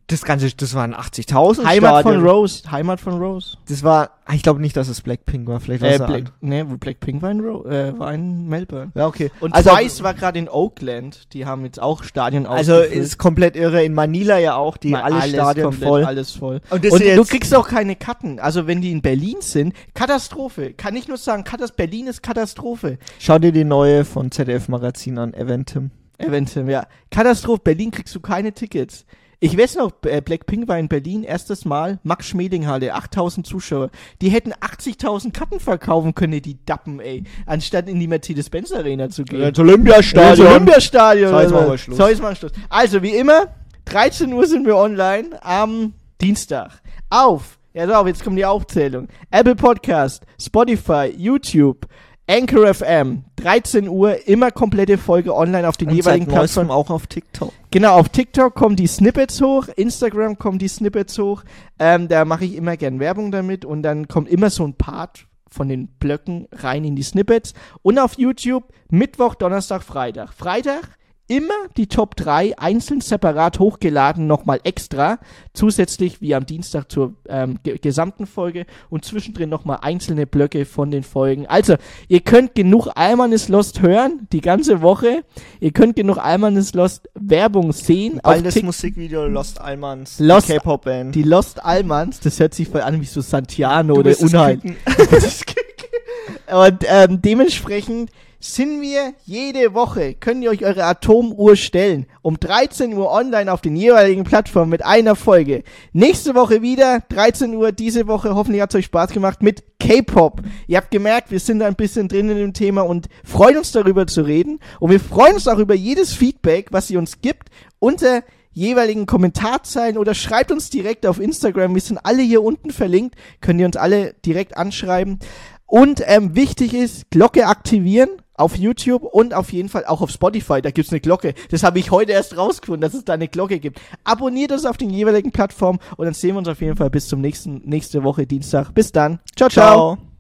Das Ganze, das waren 80.000 Heimat von Stadion. Rose, Heimat von Rose. Das war, ich glaube nicht, dass es Blackpink war, vielleicht war Äh, es Black, nee, Blackpink war in, Ro äh, war in Melbourne. Ja, okay. Und Also- Twice war gerade in Oakland. Die haben jetzt auch Stadien Also ist komplett irre. In Manila ja auch, die Mal alle alles Stadien komplett, voll. Alles voll. Und Und, du kriegst auch keine Karten. Also wenn die in Berlin sind, Katastrophe. Kann ich nur sagen, Katas Berlin ist Katastrophe. Schau dir die neue von ZDF Magazin an, Eventim. Eventuell, ja. Katastrophe. Berlin kriegst du keine Tickets. Ich weiß noch, äh, Blackpink war in Berlin, erstes Mal, Max Schmeling Halle, 8000 Zuschauer. Die hätten 80.000 Karten verkaufen können, die Dappen, ey. Anstatt in die Mercedes-Benz Arena zu gehen. Ins Olympiastadion. Ins Olympiastadion. So, jetzt machen wir Schluss. So, jetzt machen wir Schluss. Also, wie immer, 13 Uhr sind wir online am Dienstag. Auf, ja, so, jetzt kommt die Aufzählung. Apple Podcast, Spotify, YouTube, Anchor FM, 13 Uhr, immer komplette Folge online auf den Und jeweiligen Plattformen. auch auf TikTok. Genau, auf TikTok kommen die Snippets hoch, Instagram kommen die Snippets hoch. Ähm, da mache ich immer gern Werbung damit und dann kommt immer so ein Part von den Blöcken rein in die Snippets. Und auf YouTube Mittwoch, Donnerstag, Freitag. Freitag immer die Top 3 einzeln separat hochgeladen, nochmal extra, zusätzlich wie am Dienstag zur ähm, ge gesamten Folge und zwischendrin nochmal einzelne Blöcke von den Folgen. Also, ihr könnt genug Alman is Lost hören, die ganze Woche. Ihr könnt genug Alman is Lost Werbung sehen. Auf das Musikvideo Lost Almans, Lost- die K-Pop-Band. die Lost Almans, das hört sich voll an wie so Santiano oder Unheil. *laughs* Und ähm, dementsprechend sind wir jede Woche, könnt ihr euch eure Atomuhr stellen, um 13 Uhr online auf den jeweiligen Plattformen mit einer Folge. Nächste Woche wieder, 13 Uhr, diese Woche, hoffentlich hat es euch Spaß gemacht, mit K-Pop. Ihr habt gemerkt, wir sind da ein bisschen drin in dem Thema und freuen uns darüber zu reden. Und wir freuen uns auch über jedes Feedback, was ihr uns gibt, unter jeweiligen Kommentarzeilen oder schreibt uns direkt auf Instagram. Wir sind alle hier unten verlinkt. Könnt ihr uns alle direkt anschreiben. Und ähm, wichtig ist, Glocke aktivieren auf YouTube und auf jeden Fall auch auf Spotify. Da gibt's eine Glocke. Das habe ich heute erst rausgefunden, dass es da eine Glocke gibt. Abonniert uns auf den jeweiligen Plattformen und dann sehen wir uns auf jeden Fall bis zum nächsten nächste Woche Dienstag. Bis dann. ciao. ciao. Ciao.